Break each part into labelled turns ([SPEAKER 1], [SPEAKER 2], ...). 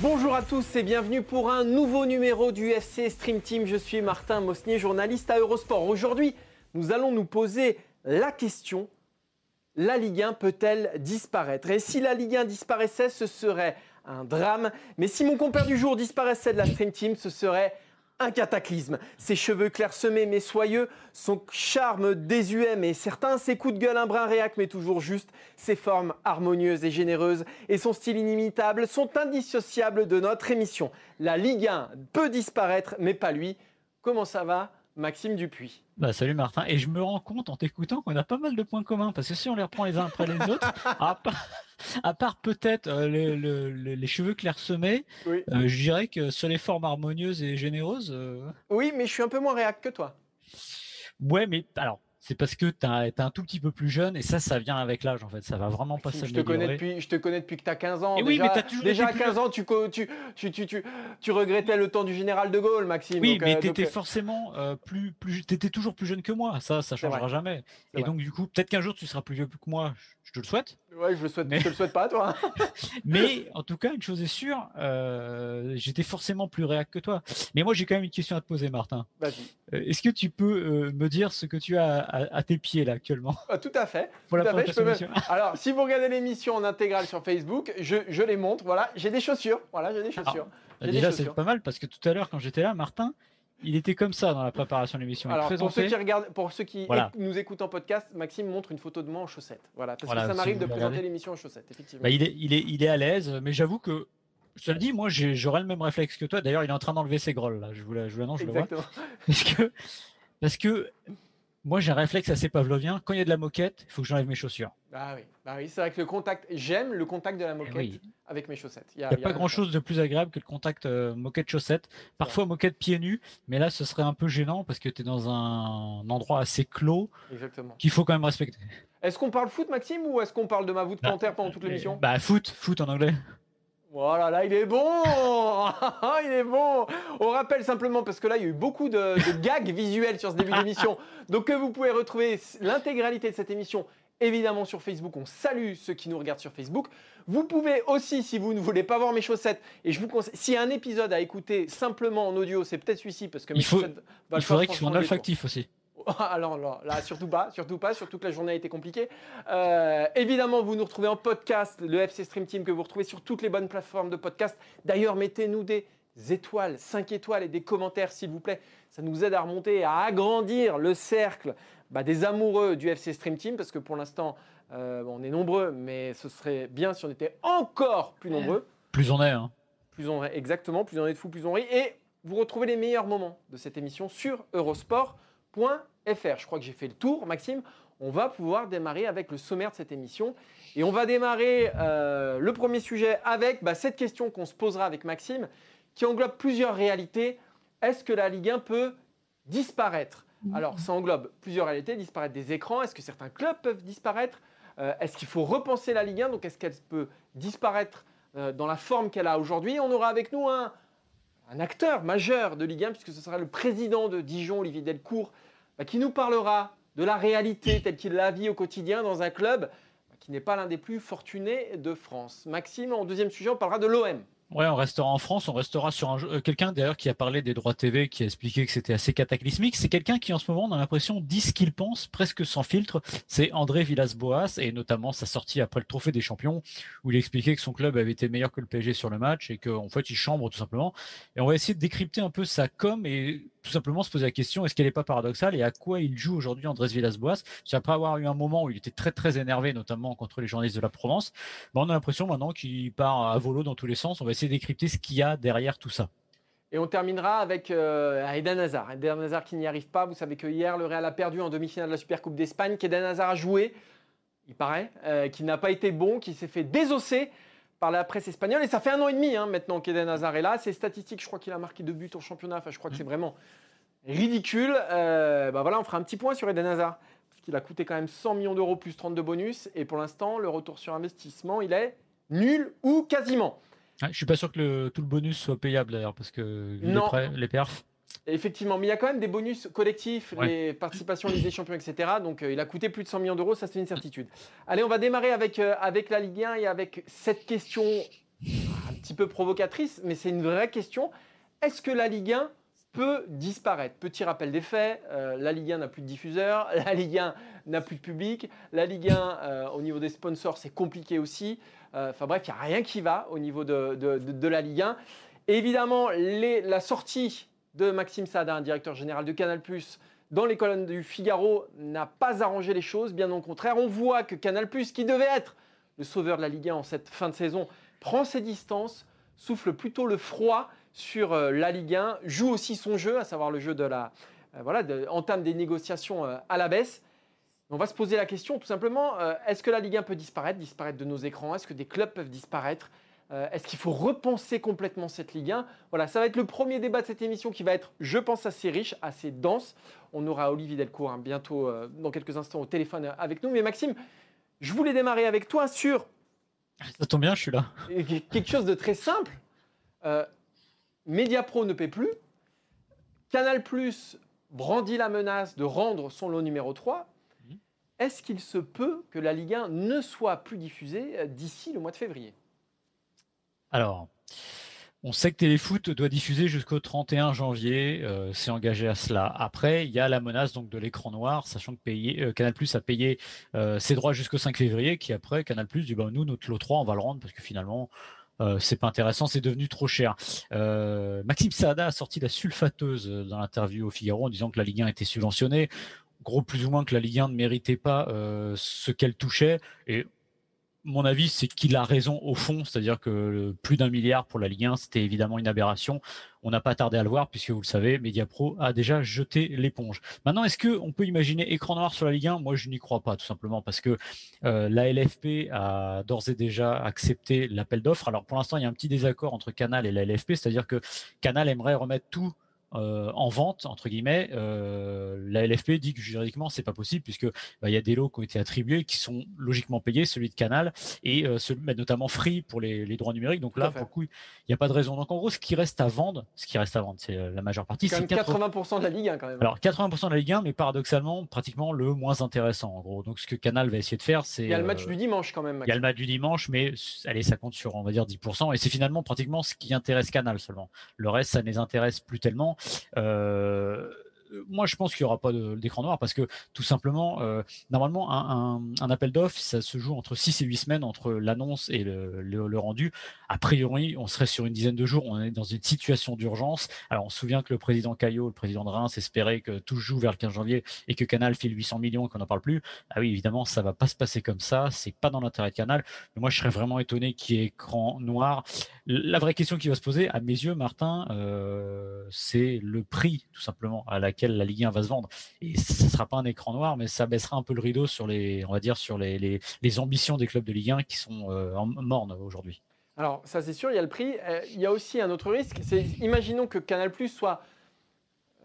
[SPEAKER 1] Bonjour à tous et bienvenue pour un nouveau numéro du FC Stream Team. Je suis Martin Mosnier, journaliste à Eurosport. Aujourd'hui, nous allons nous poser la question la Ligue 1 peut-elle disparaître? Et si la Ligue 1 disparaissait, ce serait un drame. Mais si mon compère du jour disparaissait de la Stream Team, ce serait un cataclysme. Ses cheveux clairsemés mais soyeux, son charme désuet mais certain, ses coups de gueule un brin réac mais toujours juste, ses formes harmonieuses et généreuses et son style inimitable sont indissociables de notre émission. La Ligue 1 peut disparaître mais pas lui. Comment ça va? Maxime Dupuis.
[SPEAKER 2] Bah, salut Martin. Et je me rends compte en t'écoutant qu'on a pas mal de points communs parce que si on les reprend les uns après les autres, à part, peut-être euh, les cheveux clairsemés, euh, je dirais que sur les formes harmonieuses et généreuses. Euh,
[SPEAKER 1] oui, mais je suis un peu moins réac que toi.
[SPEAKER 2] Ouais, mais alors c'est parce que tu es un tout petit peu plus jeune et ça, ça vient avec l'âge en fait. Ça va vraiment pas
[SPEAKER 1] s'améliorer. Je te connais depuis, je te connais depuis que tu as 15 ans. déjà, oui, mais as toujours déjà à 15 ans, tu, tu, tu, tu, tu, regrettais le temps du général de Gaulle, Maxime.
[SPEAKER 2] Oui, mais euh, tu étais euh, forcément euh, plus, plus, étais toujours plus jeune que moi. Ça, ça changera jamais. Et donc, du coup, peut-être qu'un jour, tu seras plus vieux que moi. Je te le souhaite.
[SPEAKER 1] Ouais, je le souhaite. te le souhaite pas, toi.
[SPEAKER 2] mais en tout cas, une chose est sûre, j'étais forcément plus réac que toi. Mais moi, j'ai quand même une question à te poser, Martin.
[SPEAKER 1] Vas-y.
[SPEAKER 2] Est-ce que tu peux me dire ce que tu as à, tes pieds là actuellement?
[SPEAKER 1] Ah, Tout à fait. Tout à fait. Alors, si vous regardez l'émission en intégrale sur Facebook, je, je les montre. Voilà, j'ai des chaussures. Voilà, j'ai des ah, chaussures.
[SPEAKER 2] Bah, déjà, c'est pas mal parce que tout à l'heure, quand j'étais là, Martin, il était comme ça dans la préparation de l'émission.
[SPEAKER 1] Alors, pour ceux qui, regardent, pour ceux qui nous écoutent en podcast, Maxime montre une photo de moi en chaussettes. Voilà, parce que ça m'arrive de présenter l'émission en chaussettes, effectivement.
[SPEAKER 2] Bah, il, est, il, est, il est à l'aise, mais j'avoue que je te le dis, moi j'aurais le même réflexe que toi. D'ailleurs, il est en train d'enlever ses grolles là. Je vous l'annonce, je le vois. Parce que, parce que moi j'ai un réflexe assez pavlovien. Quand il y a de la moquette, il faut que j'enlève mes chaussures.
[SPEAKER 1] Ah oui, bah oui c'est vrai que le contact, j'aime le contact de la eh moquette avec mes chaussettes.
[SPEAKER 2] Il n'y a, pas grand chose de plus agréable que le contact euh, moquette-chaussette. Parfois moquette pieds nus, mais là ce serait un peu gênant parce que tu es dans un endroit assez clos qu'il faut quand même respecter.
[SPEAKER 1] Est-ce qu'on parle foot, Maxime, ou est-ce qu'on parle de ma voûte bah, plantaire pendant toute l'émission?
[SPEAKER 2] Bah foot, foot en anglais.
[SPEAKER 1] Voilà, là, il est bon Il est bon On rappelle simplement, parce que là, il y a eu beaucoup de, gags visuels sur ce début d'émission, donc que vous pouvez retrouver l'intégralité de cette émission, évidemment, sur Facebook. On salue ceux qui nous regardent sur Facebook. Vous pouvez aussi, si vous ne voulez pas voir mes chaussettes, et je vous conseille, s'il y a un épisode à écouter simplement en audio, c'est peut-être celui-ci, parce que mes
[SPEAKER 2] il, faut, il faudrait qu'ils soient en olfactif aussi.
[SPEAKER 1] Alors là, surtout pas, surtout pas, surtout que la journée a été compliquée. Euh, évidemment, vous nous retrouvez en podcast, le FC Stream Team que vous retrouvez sur toutes les bonnes plateformes de podcast. D'ailleurs, mettez-nous des étoiles, 5 étoiles et des commentaires, s'il vous plaît. Ça nous aide à remonter, à agrandir le cercle bah, des amoureux du FC Stream Team, parce que pour l'instant, euh, on est nombreux, mais ce serait bien si on était encore plus nombreux.
[SPEAKER 2] Plus on est, hein.
[SPEAKER 1] Plus on est, exactement, plus on est de fous, plus on rit. Et vous retrouvez les meilleurs moments de cette émission sur Eurosport. Je crois que j'ai fait le tour, Maxime. On va pouvoir démarrer avec le sommaire de cette émission. Et on va démarrer euh, le premier sujet avec bah, cette question qu'on se posera avec Maxime, qui englobe plusieurs réalités. Est-ce que la Ligue 1 peut disparaître? Alors, ça englobe plusieurs réalités, disparaître des écrans. Est-ce que certains clubs peuvent disparaître? Euh, Est-ce qu'il faut repenser la Ligue 1 Donc, est-ce qu'elle peut disparaître euh, dans la forme qu'elle a aujourd'hui? On aura avec nous un, un acteur majeur de Ligue 1, puisque ce sera le président de Dijon, Olivier Delcourt, bah, qui nous parlera de la réalité telle qu'il la vit au quotidien dans un club bah, qui n'est pas l'un des plus fortunés de France. Maxime, en deuxième sujet, on parlera de l'OM.
[SPEAKER 2] Ouais, on restera en France, on restera sur un euh, quelqu'un d'ailleurs qui a parlé des droits TV, qui a expliqué que c'était assez cataclysmique. C'est quelqu'un qui en ce moment on a l'impression dit ce qu'il pense, presque sans filtre. C'est André Villas-Boas et notamment sa sortie après le Trophée des Champions où il expliquait que son club avait été meilleur que le PSG sur le match et qu'en fait il chambre tout simplement. Et on va essayer de décrypter un peu sa com et tout simplement se poser la question est-ce qu'elle n'est pas paradoxale et à quoi il joue aujourd'hui Andrés Villas-Boas? Après avoir eu un moment où il était très très énervé, notamment contre les journalistes de la Provence, ben, on a l'impression maintenant qu'il part à volo dans tous les sens. On va essayer de décrypter ce qu'il y a derrière tout ça.
[SPEAKER 1] Et on terminera avec euh, Eden Hazard. Eden Hazard qui n'y arrive pas. Vous savez que hier, le Real a perdu en demi-finale de la Supercoupe d'Espagne, qu'Eden Hazard a joué, il paraît, euh, qui n'a pas été bon, qui s'est fait désosser par la presse espagnole. Et ça fait un an et demi hein, maintenant qu'Eden Hazard est là. Ses statistiques, je crois qu'il a marqué deux buts au championnat. Enfin, je crois que c'est vraiment ridicule. Euh, bah voilà, on fera un petit point sur Eden Hazard. Parce qu'il a coûté quand même 100 millions d'euros plus 30 de bonus. Et pour l'instant, le retour sur investissement, il est nul ou quasiment.
[SPEAKER 2] Je je suis pas sûr que le, tout le bonus soit payable d'ailleurs, parce que
[SPEAKER 1] Non.
[SPEAKER 2] les, prêts- les perfs.
[SPEAKER 1] Effectivement, mais il y a quand même des bonus collectifs, les participations en Ligue des Champions, etc. Donc euh, il a coûté plus de 100 millions d'euros, ça c'est une certitude. Allez, on va démarrer avec, euh, avec la Ligue 1 et avec cette question un petit peu provocatrice, mais c'est une vraie question. Est-ce que la Ligue 1 peut disparaître? Petit rappel des faits, euh, la Ligue 1 n'a plus de diffuseurs, la Ligue 1 n'a plus de public, la Ligue 1 euh, au niveau des sponsors c'est compliqué aussi. Euh, Enfin bref, il n'y a rien qui va au niveau de, de- de- de la Ligue 1. Et évidemment, les- la sortie de Maxime Sada, directeur général de Canal+, dans les colonnes du Figaro, n'a pas arrangé les choses. Bien au contraire, on voit que Canal+, qui devait être le sauveur de la Ligue 1 en cette fin de saison, prend ses distances, souffle plutôt le froid sur euh, la Ligue 1, joue aussi son jeu, à savoir le jeu de la... euh, voilà, entame des négociations euh, à la baisse. On va se poser la question tout simplement, est-ce que la Ligue 1 peut disparaître, disparaître de nos écrans? Est-ce que des clubs peuvent disparaître? Euh, Est-ce qu'il faut repenser complètement cette Ligue 1 Voilà, ça va être le premier débat de cette émission qui va être, je pense, assez riche, assez dense. On aura Olivier Delcourt hein, bientôt, euh, dans quelques instants, au téléphone euh, avec nous. Mais Maxime, je voulais démarrer avec toi sur
[SPEAKER 2] Ça tombe bien, je suis là.
[SPEAKER 1] quelque chose de très simple. Euh, Mediapro ne paie plus. Canal brandit la menace de rendre son lot numéro 3.
[SPEAKER 2] Mhm.
[SPEAKER 1] Est-ce qu'il se peut que la Ligue 1 ne soit plus diffusée d'ici le mois de février?
[SPEAKER 2] Alors, on sait que Téléfoot doit diffuser jusqu'au 31 janvier, euh, c'est engagé à cela. Après, il y a la menace donc de l'écran noir, sachant que payer, euh, Canal a payé euh, ses droits jusqu'au 5 février, qui après Canal dit bah, nous notre lot 3 on va le rendre parce que finalement euh, c'est pas intéressant, c'est devenu trop cher. Euh, Maxime Saada a sorti la sulfateuse euh, dans l'interview au Figaro en disant que la Ligue 1 était subventionnée, gros plus ou moins que la Ligue 1 ne méritait pas euh, ce qu'elle touchait et mon avis, c'est qu'il a raison au fond, c'est-à-dire que plus d'un milliard pour la Ligue 1, c'était évidemment une aberration. On n'a pas tardé à le voir, puisque vous le savez, Mediapro a déjà jeté l'éponge. Maintenant, est-ce qu'on peut imaginer écran noir sur la Ligue 1 Moi, je n'y crois pas, tout simplement, parce que euh, la LFP a d'ores et déjà accepté l'appel d'offres. Alors, pour l'instant, il y a un petit désaccord entre Canal et la LFP, c'est-à-dire que Canal aimerait remettre tout euh, en vente entre guillemets. Euh, la LFP dit que juridiquement c'est pas possible puisque bah, il y a des lots qui ont été attribués qui sont logiquement payés, celui de Canal et euh, celui, bah, notamment Free pour les, les droits numériques. Donc là pour le coup il n'y a pas de raison. Donc en gros ce qui reste à vendre, ce qui reste à vendre, c'est la majeure partie, c'est
[SPEAKER 1] même
[SPEAKER 2] 80
[SPEAKER 1] 80% de la Ligue 1 quand même.
[SPEAKER 2] alors 80% de la Ligue 1, mais paradoxalement pratiquement le moins intéressant en gros. Donc ce que Canal va essayer de faire, c'est
[SPEAKER 1] il y a le match du dimanche quand même.
[SPEAKER 2] il y a le match du dimanche, mais allez, ça compte sur, on va dire, 10%. Et c'est finalement pratiquement ce qui intéresse Canal seulement. Le reste, ça ne les intéresse plus tellement. Euh, moi, je pense qu'il n'y aura pas d'écran noir parce que tout simplement, euh, normalement, un, appel d'offres, ça se joue entre 6 et 8 semaines entre l'annonce et le, rendu. A priori, on serait sur une dizaine de jours. On est dans une situation d'urgence. Alors, on se souvient que le président Caillot, le président de Reims, espérait que tout joue vers le 15 janvier et que Canal file 800 millions et qu'on n'en parle plus. Ah oui, évidemment, ça va pas se passer comme ça. C'est pas dans l'intérêt de Canal. Mais moi, je serais vraiment étonné qu'il y ait écran noir. La vraie question qui va se poser, à mes yeux, Martin, euh, c'est le prix, tout simplement, à laquelle la Ligue 1 va se vendre. Et ce ne sera pas un écran noir, mais ça baissera un peu le rideau sur les, on va dire, sur les, les, les ambitions des clubs de Ligue 1 qui sont euh, en morne aujourd'hui.
[SPEAKER 1] Alors, ça c'est sûr, il y a le prix. Euh, il y a aussi un autre risque. C'est, imaginons que Canal soit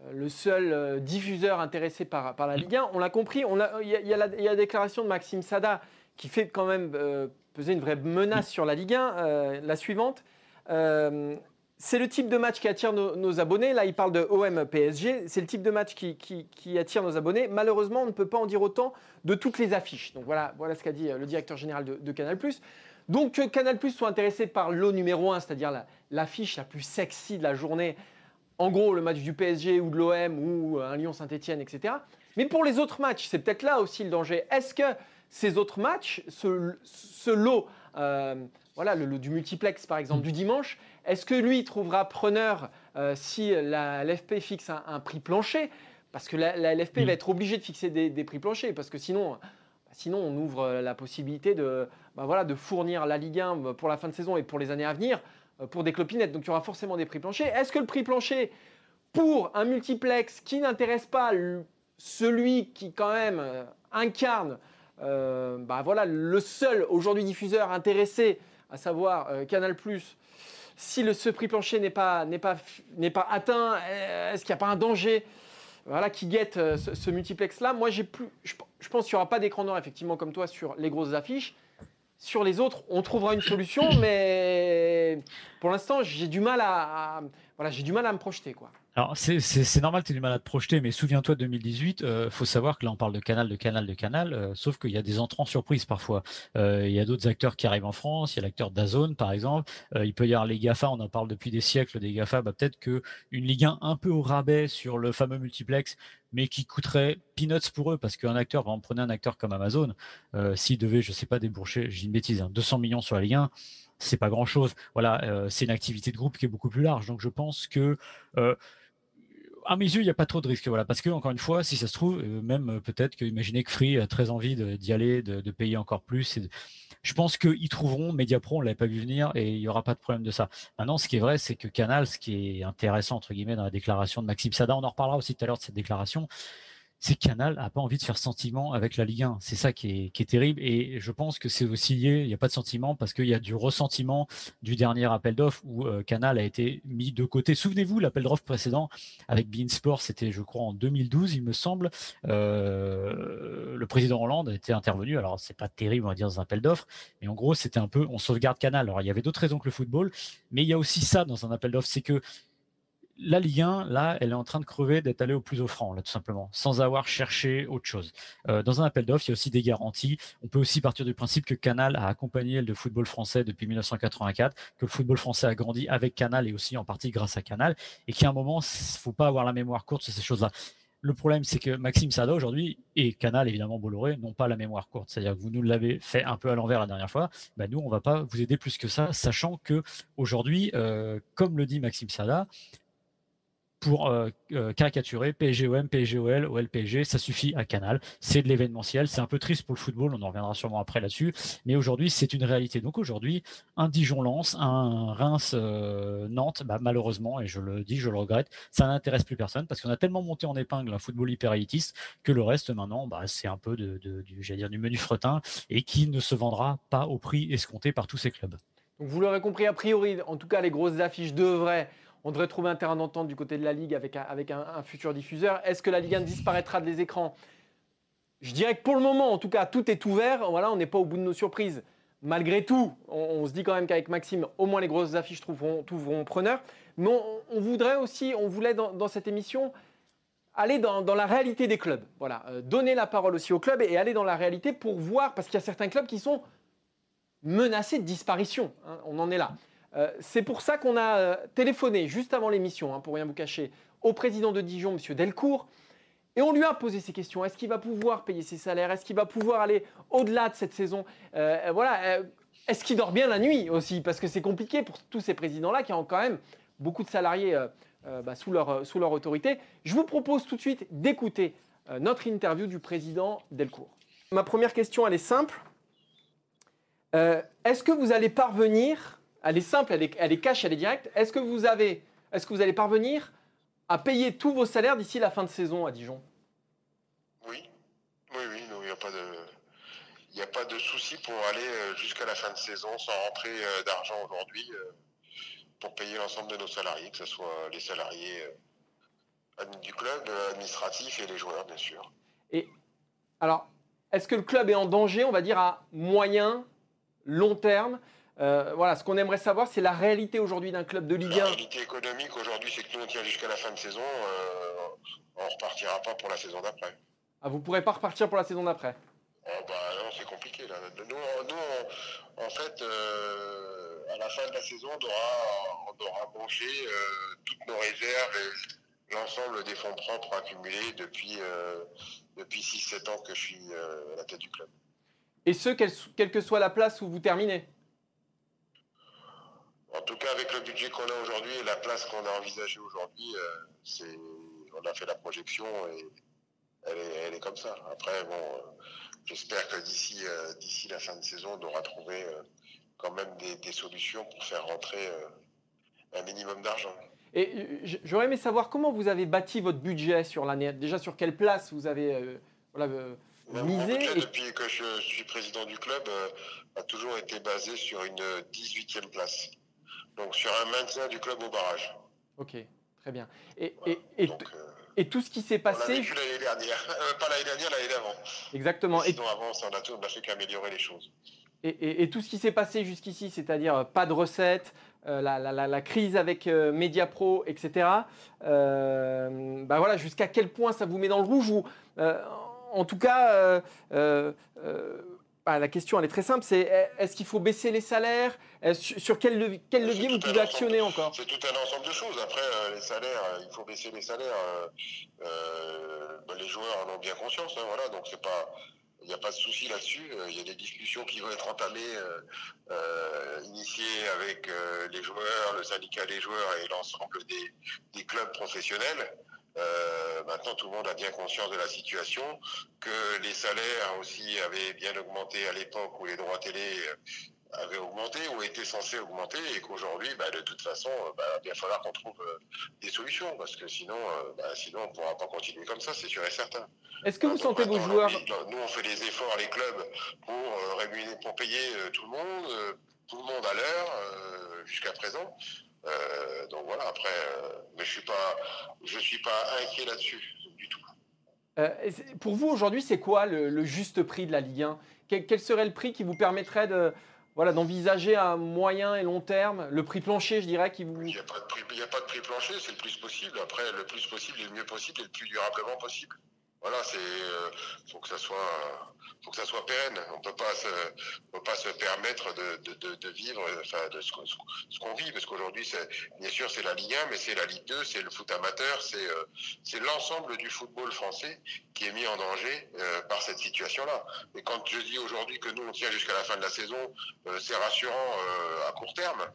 [SPEAKER 1] euh, le seul diffuseur intéressé par, par la Ligue 1. On l'a compris, on a- il y, a, il y a la, il y a la déclaration de Maxime Sada qui fait quand même euh, peser une vraie menace sur la Ligue 1. euh, la suivante. Euh, c'est le type de match qui attire nos, abonnés. Là, il parle de OM PSG. C'est le type de match qui, attire nos abonnés. Malheureusement, on ne peut pas en dire autant de toutes les affiches. Donc voilà, ce qu'a dit euh, le directeur général de, Canal+. Donc Canal soit intéressé par l'eau numéro 1, c'est-à-dire la- l'affiche la, plus sexy de la journée, en gros le match du PSG ou de l'OM ou un Lyon-Saint-Etienne, etc. Mais pour les autres matchs, c'est peut-être là aussi le danger. Est-ce que ces autres matchs, ce, ce lot, euh, voilà, le du multiplex par exemple du dimanche, est-ce que lui trouvera preneur euh, si la LFP fixe un, un prix plancher? Parce que la, la LFP
[SPEAKER 2] Mm.
[SPEAKER 1] va être obligée de fixer des, des prix planchers, parce que sinon, sinon on ouvre la possibilité de, bah voilà, de fournir la Ligue 1 pour la fin de saison et pour les années à venir pour des clopinettes. Donc il y aura forcément des prix planchers. Est-ce que le prix plancher pour un multiplex qui n'intéresse pas celui qui quand même incarne bah voilà, le seul aujourd'hui diffuseur intéressé, à savoir Canal +, si le, ce prix plancher n'est pas, pas, pas atteint, est-ce qu'il n'y a pas un danger voilà, qui guette euh, ce, multiplex-là? Moi, j'ai plus, je, pense qu'il n'y aura pas d'écran noir, effectivement, comme toi, sur les grosses affiches. Sur les autres, on trouvera une solution, mais pour l'instant, j'ai du mal à, voilà, j'ai du mal à me projeter, quoi.
[SPEAKER 2] Alors c'est normal tu aies du mal à te projeter, mais souviens-toi 2018, il euh, faut savoir que là on parle de canal, de canal, de canal, euh, sauf qu'il y a des entrants surprises parfois. Euh, il y a d'autres acteurs qui arrivent en France, il y a l'acteur Dazone par exemple, il peut y avoir les GAFA, on en parle depuis des siècles des GAFA, bah, peut-être qu'une Ligue 1 un peu au rabais sur le fameux multiplex, mais qui coûterait peanuts pour eux, parce qu'un acteur, par exemple, un acteur comme Amazon, s'il devait, je sais pas, déboucher, j'ai une bêtise, 200 hein, millions sur la Ligue 1, c'est pas grand chose. Voilà, c'est une activité de groupe qui est beaucoup plus large. Donc je pense que à mes yeux, il n'y a pas trop de risques. Voilà, parce que encore une fois, si ça se trouve, euh, même euh, peut-être que imaginez que Free a très envie d'y aller, de, payer encore plus. je pense qu'ils trouveront Mediapro, on l'avait pas vu venir et il n'y aura pas de problème de ça. Maintenant, ce qui est vrai, c'est que Canal, ce qui est intéressant entre guillemets dans la déclaration de Maxime Sada, on en reparlera aussi tout à l'heure de cette déclaration, c'est Canal a pas envie de faire sentiment avec la Ligue 1. C'est ça qui est, terrible. Et je pense que c'est aussi lié, il n'y a pas de sentiment parce qu'il y a du ressentiment du dernier appel d'offres où euh, Canal a été mis de côté. Souvenez-vous, l'appel d'offres précédent avec Bein Sport, c'était je crois en 2012, il me semble. Euh, le président Hollande a été intervenu. Alors c'est pas terrible, on va dire, dans un appel d'offres. Mais en gros, c'était un peu, on sauvegarde Canal. Alors il y avait d'autres raisons que le football. Mais il y a aussi ça dans un appel d'offres, c'est que la Ligue 1, là, elle est en train de crever d'être allée au plus offrant, là, tout simplement, sans avoir cherché autre chose. Euh, dans un appel d'offres, il y a aussi des garanties. On peut aussi partir du principe que Canal a accompagné le football français depuis 1984, que le football français a grandi avec Canal et aussi en partie grâce à Canal, et qu'à un moment, il faut pas avoir la mémoire courte sur ces choses-là. Le problème, c'est que Maxime Sada aujourd'hui et Canal évidemment Bolloré n'ont pas la mémoire courte. C'est-à-dire que vous nous l'avez fait un peu à l'envers la dernière fois. Ben nous, on va pas vous aider plus que ça, sachant que aujourd'hui, euh, comme le dit Maxime Sada, pour euh, euh, caricaturer PSGOM, PSGOL, OLPG, ça suffit à Canal. C'est de l'événementiel. C'est un peu triste pour le football, on en reviendra sûrement après là-dessus. Mais aujourd'hui, c'est une réalité. Donc aujourd'hui, un Dijon-Lens, un Reims-Nantes, bah, malheureusement, et je le dis, je le regrette, ça n'intéresse plus personne parce qu'on a tellement monté en épingle un football hyper élitiste que le reste maintenant, bah, c'est un peu du, menu fretin et qui ne se vendra pas au prix escompté par tous ces clubs.
[SPEAKER 1] Vous l'aurez compris, a priori, en tout cas, les grosses affiches devraient on devrait trouver un terrain d'entente du côté de la Ligue avec un, futur diffuseur. Est-ce que la Ligue 1 disparaîtra des écrans? Je dirais que pour le moment, en tout cas, tout est ouvert. On n'est pas au bout de nos surprises. Malgré tout, on, se dit quand même qu'avec Maxime, au moins les grosses affiches trouveront, trouveront preneur. Mais on, voudrait aussi, on voulait dans, cette émission aller dans, la réalité des clubs. Voilà, euh, donner la parole aussi aux clubs et, aller dans la réalité pour voir, parce qu'il y a certains clubs qui sont menacés de disparition. Hein, on en est là. Euh, c'est pour ça qu'on a euh, téléphoné juste avant l'émission, hein, pour rien vous cacher, au président de Dijon, M. Delcourt, et on lui a posé ces questions. Est-ce qu'il va pouvoir payer ses salaires? Est-ce qu'il va pouvoir aller au-delà de cette saison? Euh, Voilà. Est-ce qu'il dort bien la nuit aussi? Parce que c'est compliqué pour tous ces présidents-là qui ont quand même beaucoup de salariés bah, sous, leur, sous leur autorité. Je vous propose tout de suite d'écouter notre interview du président Delcourt. Ma première question, elle est simple. Est-ce que vous allez parvenir elle est simple, elle est, elle cash, elle est directe. Est-ce que vous avez, est-ce que vous allez parvenir à payer tous vos salaires d'ici la fin de saison à Dijon?
[SPEAKER 3] Oui, oui, oui. Il n'y a pas de, il a pas de souci pour aller euh, jusqu'à la fin de saison sans rentrer euh, d'argent aujourd'hui euh, pour payer l'ensemble de nos salariés, que ce soit les salariés du club, administratif et les joueurs, bien sûr.
[SPEAKER 1] Et alors, est-ce que le club est en danger, on va dire, à moyen, long terme? Euh, voilà, ce qu'on aimerait savoir, c'est la réalité aujourd'hui d'un club de Ligue 1.
[SPEAKER 3] La réalité économique aujourd'hui, c'est que nous, on tient jusqu'à la fin de saison. Euh, on ne repartira pas pour la saison d'après.
[SPEAKER 1] Ah, vous ne pourrez pas repartir pour la saison d'après?
[SPEAKER 3] Oh, bah, Non, c'est compliqué. Là. Nous, en fait, euh, à la fin de la saison, on aura, on aura mangé toutes nos réserves et l'ensemble des fonds propres accumulés depuis, depuis 6-7 ans que je suis à la tête du club.
[SPEAKER 1] Et ce, quelle que soit la place où vous terminez?
[SPEAKER 3] En tout cas, avec le budget qu'on a aujourd'hui et la place qu'on a envisagée aujourd'hui, euh, on a fait la projection et elle est, comme ça. Après, bon, euh, j'espère que d'ici euh, d'ici la fin de saison, on aura trouvé quand même des, solutions pour faire rentrer un minimum d'argent.
[SPEAKER 1] Et j'aurais aimé savoir comment vous avez bâti votre budget sur l'année. Déjà, sur quelle place vous avez voilà, misé
[SPEAKER 3] Depuis que je suis président du club, a toujours été basé sur une 18e place. Donc sur un maintien du club au barrage.
[SPEAKER 1] Ok, très bien. Et, et, et, et tout ce qui s'est passé. On
[SPEAKER 3] l'année dernière, euh, pas l'année dernière, l'année d'avant.
[SPEAKER 1] Exactement.
[SPEAKER 3] Sinon, avant, on a, tout, on a fait qu'améliorer les choses.
[SPEAKER 1] Et, tout ce qui s'est passé jusqu'ici, c'est-à-dire euh, pas de recettes, euh, la, la, la, crise avec Mediapro, etc. bah voilà, jusqu'à quel point ça vous met dans le rouge ou, en tout cas, bah, la question elle est très simple, c'est est-ce qu'il faut baisser les salaires? Sur quel, levier, quel levier vous pouvez actionner encore?
[SPEAKER 3] C'est tout un ensemble de choses. Après, euh, les salaires, euh, il faut baisser les salaires. Euh, bah, les joueurs en ont bien conscience. Hein, voilà, donc c'est pas, il n'y a pas de souci là-dessus. Il y a des discussions qui vont être entamées, initiées avec les joueurs, le syndicat des joueurs et l'ensemble des clubs professionnels. Euh, maintenant, tout le monde a bien conscience de la situation, que les salaires aussi avaient bien augmenté à l'époque où les droits télé euh, avaient augmenté ou étaient censés augmenter et qu'aujourd'hui, bah, de toute façon, euh, bah, il va falloir qu'on trouve des solutions parce que sinon, bah, sinon on ne pourra pas continuer comme ça, c'est sûr et certain.
[SPEAKER 1] Est-ce que vous sentez vos joueurs
[SPEAKER 3] Nous, on fait des efforts, les clubs, pour, rémunérer, pour payer tout le monde, tout le monde à l'heure jusqu'à présent. Euh, donc voilà, après, euh, mais je suis pas, je suis pas inquiet là-dessus du tout.
[SPEAKER 1] Euh, pour vous aujourd'hui, c'est quoi le, juste prix de la Ligue 1 quel, serait le prix qui vous permettrait de voilà, d'envisager à moyen et long terme le prix plancher, je dirais, qui vous.
[SPEAKER 3] Il n'y a, pas de prix, a pas de prix plancher, c'est le plus possible. Après, le plus possible et le mieux possible et le plus durablement possible. Voilà, c'est faut que ça soit faut que ça soit pérenne. On peut pas se peut pas se permettre de, de, de, vivre enfin de ce, qu'on vit parce qu'aujourd'hui bien sûr c'est la Ligue 1 mais c'est la Ligue 2, c'est le foot amateur, c'est euh, c'est l'ensemble du football français qui est mis en danger euh, par cette situation-là. Et quand je dis aujourd'hui que nous on tient jusqu'à la fin de la saison, c'est rassurant à court terme.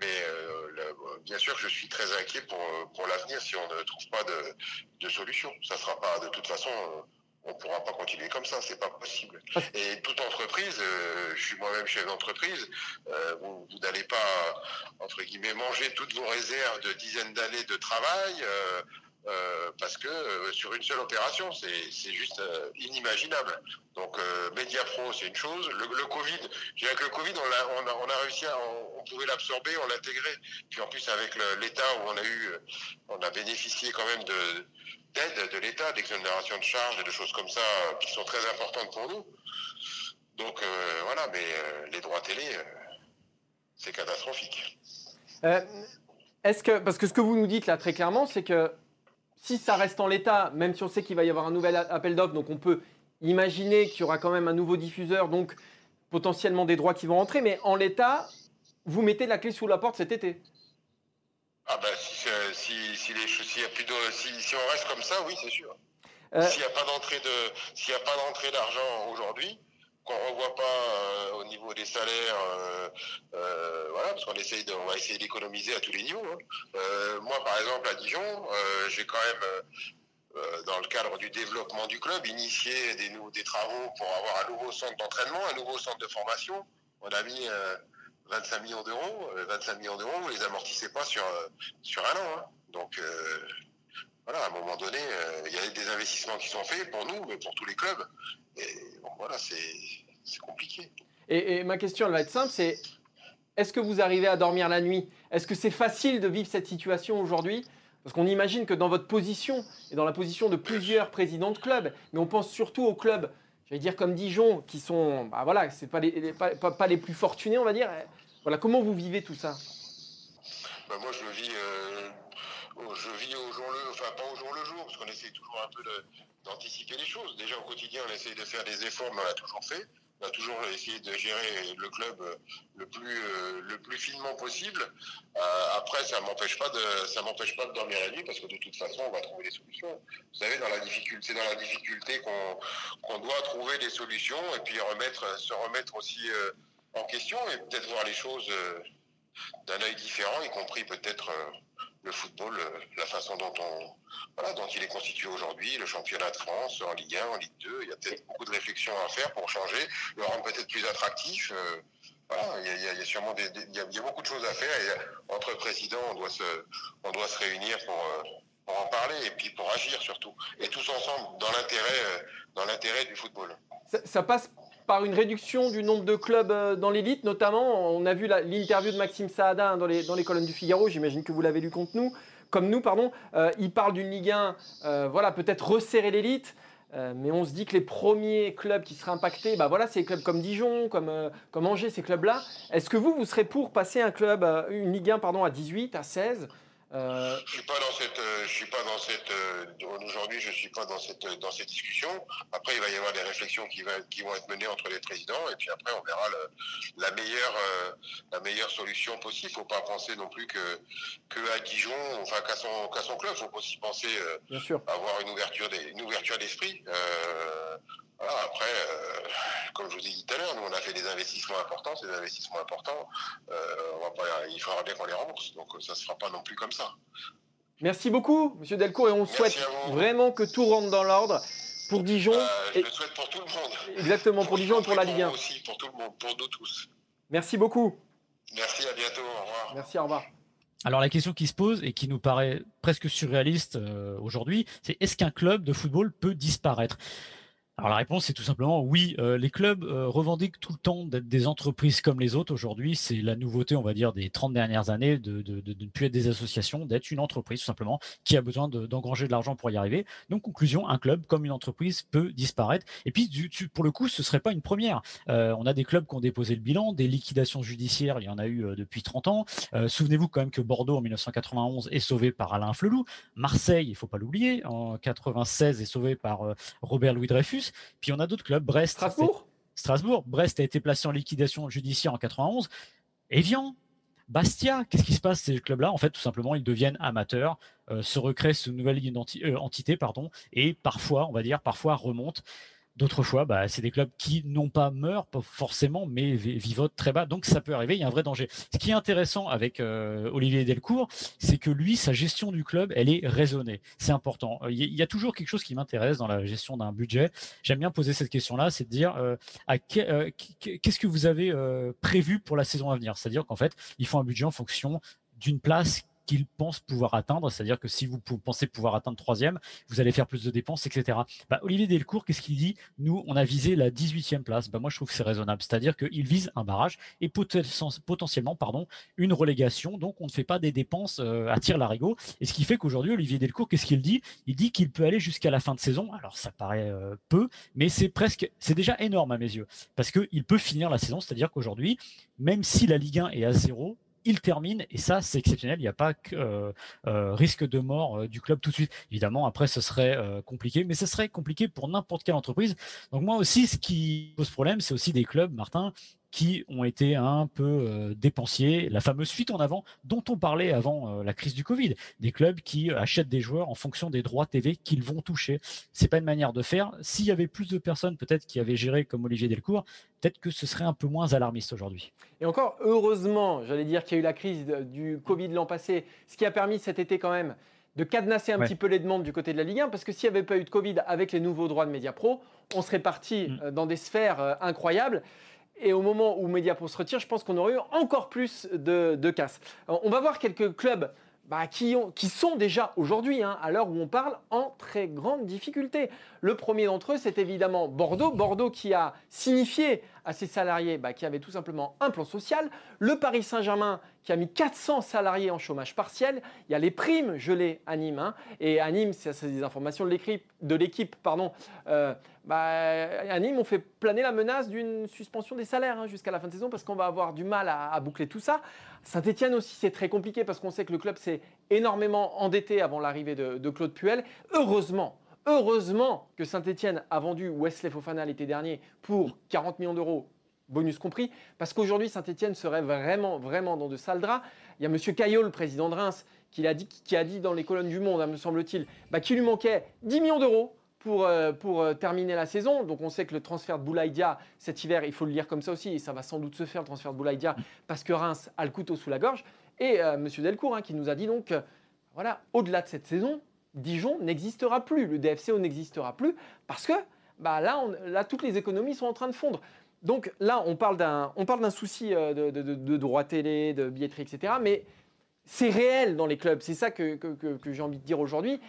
[SPEAKER 3] Mais euh, bien sûr je suis très inquiet pour, pour l'avenir si on ne trouve pas de, de solution. Ça sera pas, de toute façon, euh, on ne pourra pas continuer comme ça, c'est pas possible. Et toute entreprise, euh, je suis moi-même chef d'entreprise, vous, n'allez pas, entre guillemets, manger toutes vos réserves de dizaines d'années de travail. Euh, parce que euh, sur une seule opération, c'est juste euh, inimaginable. Donc Mediapro, c'est une chose. Le, le Covid, je dirais que le Covid, on a, on a, on a réussi à, on, pouvait l'absorber, on l'intégrer. Puis en plus avec l'État où on a eu, on a bénéficié quand même de d'aide de l'État, d'exonération de charges et de choses comme ça qui sont très importantes pour nous. Donc voilà, mais les droits télé, c'est catastrophique.
[SPEAKER 1] Est-ce que, parce que ce que vous nous dites là très clairement, c'est que si ça reste en l'état, même si on sait qu'il va y avoir un nouvel appel d'offres, donc on peut imaginer qu'il y aura quand même un nouveau diffuseur, donc potentiellement des droits qui vont rentrer, mais en l'état, vous mettez la clé sous la porte cet été.
[SPEAKER 3] Ah ben si, si, si, les, si, si, on reste comme ça, oui, c'est sûr. Euh, s'il n'y a pas d'entrée de, s'il a pas d'entrée d'argent aujourd'hui, qu'on revoit pas euh, au niveau des salaires, euh, voilà, parce qu'on essaye de, on va essayer d'économiser à tous les niveaux. Hein. moi, par exemple, à Dijon, j'ai quand même, dans le cadre du développement du club, initié des, des travaux pour avoir un nouveau centre d'entraînement, un nouveau centre de formation. On a mis 25 millions d'euros. 25 millions d'euros, vous les amortissez pas sur sur un an. Hein. Donc voilà, à un moment donné, il y a des investissements qui sont faits pour nous, mais pour tous les clubs. Et bon, voilà, c'est compliqué.
[SPEAKER 1] Et, ma question, elle va être simple, c'est est-ce que vous arrivez à dormir la nuit? Est-ce que c'est facile de vivre cette situation aujourd'hui? Parce qu'on imagine que dans votre position, et dans la position de plusieurs présidents de clubs, mais on pense surtout aux clubs, j'allais dire comme Dijon, qui sont, bah voilà, c'est pas les, pas, les plus fortunés, on va dire. Voilà, comment vous vivez tout ça?
[SPEAKER 3] Bah Moi, je vis, euh, je vis au jour le, enfin pas au jour le jour, parce qu'on essaie toujours un peu d'anticiper les choses. Déjà au quotidien, on essaye de faire des efforts, mais on l'a toujours fait. On a toujours essayé de gérer le club euh, le plus euh, le plus finement possible. Euh, après, ça m'empêche pas de ça m'empêche pas de dormir la nuit parce que de toute façon, on va trouver des solutions. Vous savez, dans la difficulté, c'est dans la difficulté qu'on qu'on doit trouver des solutions et puis remettre se remettre aussi en question et peut-être voir les choses d'un œil différent, y compris peut-être le football, euh, la façon dont on voilà, dont il est constitué aujourd'hui, le championnat de France en Ligue 1, en Ligue 2. Il y a peut-être beaucoup de réflexions à faire pour changer, le rendre peut-être plus attractif. Euh, il y, a, sûrement des, il, y a, beaucoup de choses à faire et entre présidents, on doit se, on doit se réunir pour, en parler et puis pour agir surtout. Et tous ensemble dans l'intérêt, dans l'intérêt du football.
[SPEAKER 1] Ça, passe par une réduction du nombre de clubs dans l'élite, notamment. On a vu l'interview de Maxime Saada hein, dans les, colonnes du Figaro. J'imagine que vous l'avez lu contre nous, comme nous, pardon. il parle d'une Ligue 1, voilà, peut-être resserrer l'élite. Euh, mais on se dit que les premiers clubs qui seraient impactés, bah voilà, c'est les clubs comme Dijon, comme, euh, Angers, ces clubs-là. Est-ce que vous, vous serez pour passer un club, euh, une Ligue 1 pardon, à 18, à 16
[SPEAKER 3] euh, je suis pas dans cette, euh, je suis pas dans cette. Euh, aujourd'hui, je suis pas dans cette dans cette discussion. Après, il va y avoir des réflexions qui, va, qui vont être menées entre les présidents, et puis après, on verra le, la meilleure la meilleure solution possible. Faut pas penser non plus que que à Dijon, enfin qu'à son qu'à son club. Faut aussi penser Bien sûr. avoir une ouverture des, une ouverture d'esprit. Voilà, après, euh, comme je vous ai dit tout à l'heure, nous on a fait des investissements importants, ces investissements importants, euh, on va pas, il faudra bien qu'on les rembourse, donc ça ne se fera pas non plus comme ça.
[SPEAKER 1] Merci beaucoup, Monsieur Delcourt, et on souhaite vraiment que tout rentre dans l'ordre pour Dijon. Euh,
[SPEAKER 3] je le souhaite pour tout le monde.
[SPEAKER 1] Exactement, pour, Dijon et pour la Ligue 1.
[SPEAKER 3] aussi, pour tout le monde, pour nous tous.
[SPEAKER 1] Merci beaucoup.
[SPEAKER 3] Merci, à bientôt, au revoir.
[SPEAKER 1] Merci, au revoir.
[SPEAKER 2] Alors la question qui se pose et qui nous paraît presque surréaliste aujourd'hui, c'est est-ce qu'un club de football peut disparaître? Alors la réponse est tout simplement oui. Euh, les clubs euh, revendiquent tout le temps d'être des entreprises comme les autres. Aujourd'hui, c'est la nouveauté, on va dire, des 30 dernières années de, de, ne plus être des associations, d'être une entreprise tout simplement qui a besoin d'engranger de, l'argent pour y arriver. Donc conclusion, un club comme une entreprise peut disparaître. Et puis du, pour le coup, ce serait pas une première. Euh, on a des clubs qui ont déposé le bilan, des liquidations judiciaires, il y en a eu depuis 30 ans. Souvenez-vous quand même que Bordeaux en 1991 est sauvé par Alain Flelou. Marseille, il faut pas l'oublier, en 96 est sauvé par Robert Louis Dreyfus. Puis on a d'autres clubs, Brest.
[SPEAKER 1] Strasbourg?
[SPEAKER 2] Strasbourg. Brest a été placé en liquidation judiciaire en 91. Evian, Bastia, qu'est-ce qui se passe ces clubs-là? En fait, tout simplement, ils deviennent amateurs, euh, se recréent sous une nouvelle euh, entité, pardon, et parfois, on va dire, parfois remontent. D'autres fois, bah, c'est des clubs qui non pas meurent pas forcément, mais vivotent très bas. Donc ça peut arriver, il y a un vrai danger. Ce qui est intéressant avec euh, Olivier Delcourt, c'est que lui, sa gestion du club, elle est raisonnée. C'est important. Il y a toujours quelque chose qui m'intéresse dans la gestion d'un budget. J'aime bien poser cette question-là, c'est de dire euh, euh, qu'est-ce que vous avez prévu pour la saison à venir? C'est-à-dire qu'en fait, ils font un budget en fonction d'une place qu'ils pensent pouvoir atteindre. C'est-à-dire que si vous pensez pouvoir atteindre troisième, vous allez faire plus de dépenses, etc. Bah, Olivier Delcourt, qu'est-ce qu'il dit? Nous, on a visé la 18e place. Bah, moi, je trouve que c'est raisonnable. C'est-à-dire qu'il vise un barrage et potentiellement pardon, une relégation. Donc, on ne fait pas des dépenses euh, à tir larigot. Et ce qui fait qu'aujourd'hui, Olivier Delcourt, qu'est-ce qu'il dit? Il dit qu'il peut aller jusqu'à la fin de saison. Alors, ça paraît euh, peu, mais c'est presque, c'est déjà énorme à mes yeux. Parce qu'il peut finir la saison. C'est-à-dire qu'aujourd'hui, même si la Ligue 1 est à zéro, il termine et ça c'est exceptionnel. Il n'y a pas euh, euh, risque de mort euh, du club tout de suite. Évidemment, après ce serait compliqué, mais ce serait compliqué pour n'importe quelle entreprise. Donc moi aussi, ce qui pose problème, c'est aussi des clubs, Martin, qui ont été un peu euh, dépensiers. La fameuse fuite en avant dont on parlait avant euh, la crise du Covid. Des clubs qui achètent des joueurs en fonction des droits TV qu'ils vont toucher. C'est pas une manière de faire. S'il y avait plus de personnes peut-être qui avaient géré comme Olivier Delcourt, peut-être que ce serait un peu moins alarmiste aujourd'hui.
[SPEAKER 1] Et encore, heureusement, j'allais dire qu'il y a eu la crise du Covid l'an passé, ce qui a permis cet été quand même de cadenasser un petit peu les demandes du côté de la Ligue 1, parce que s'il n'y avait pas eu de Covid avec les nouveaux droits de Media Pro, on serait parti mm. euh, dans des sphères incroyables. Et au moment où Mediapro se retire, je pense qu'on aurait eu encore plus de, de casse. on va voir quelques clubs bah, qui, qui, sont déjà aujourd'hui, hein, à l'heure où on parle, en très grande difficulté. Le premier d'entre eux, c'est évidemment Bordeaux. Bordeaux qui a signifié à ses salariés bah, qui avaient tout simplement un plan social. Le Paris Saint-Germain qui a mis 400 salariés en chômage partiel. Il y a les primes gelées à Nîmes. Hein. et à Nîmes, c'est des informations de l'équipe. pardon. Euh, bah, à Nîmes, on fait planer la menace d'une suspension des salaires hein, jusqu'à la fin de saison parce qu'on va avoir du mal à, boucler tout ça. Saint-Etienne aussi, c'est très compliqué parce qu'on sait que le club s'est énormément endetté avant l'arrivée de, de Claude Puel. Heureusement, Heureusement que Saint-Etienne a vendu Wesley Fofana l'été dernier pour 40 millions d'euros, bonus compris, parce qu'aujourd'hui Saint-Etienne serait vraiment, vraiment dans de sales draps. Il y a M. Caillot, le président de Reims, qui a, dit, qui a dit dans les colonnes du Monde, hein, me semble-t-il, bah, qu'il lui manquait 10 millions d'euros pour, euh, pour euh, terminer la saison. Donc on sait que le transfert de Boulaïdia cet hiver, il faut le lire comme ça aussi, et ça va sans doute se faire le transfert de Boulaïdia parce que Reims a le couteau sous la gorge. Et euh, M. Delcourt hein, qui nous a dit donc, voilà, au-delà de cette saison, Dijon n'existera plus, le DFCO n'existera plus, parce que bah là, là, toutes les économies sont en train de fondre. Donc là, on parle d'un, souci euh, de, de, droit télé, de billetterie, etc. Mais c'est réel dans les clubs. C'est ça que, j'ai envie de dire aujourd'hui.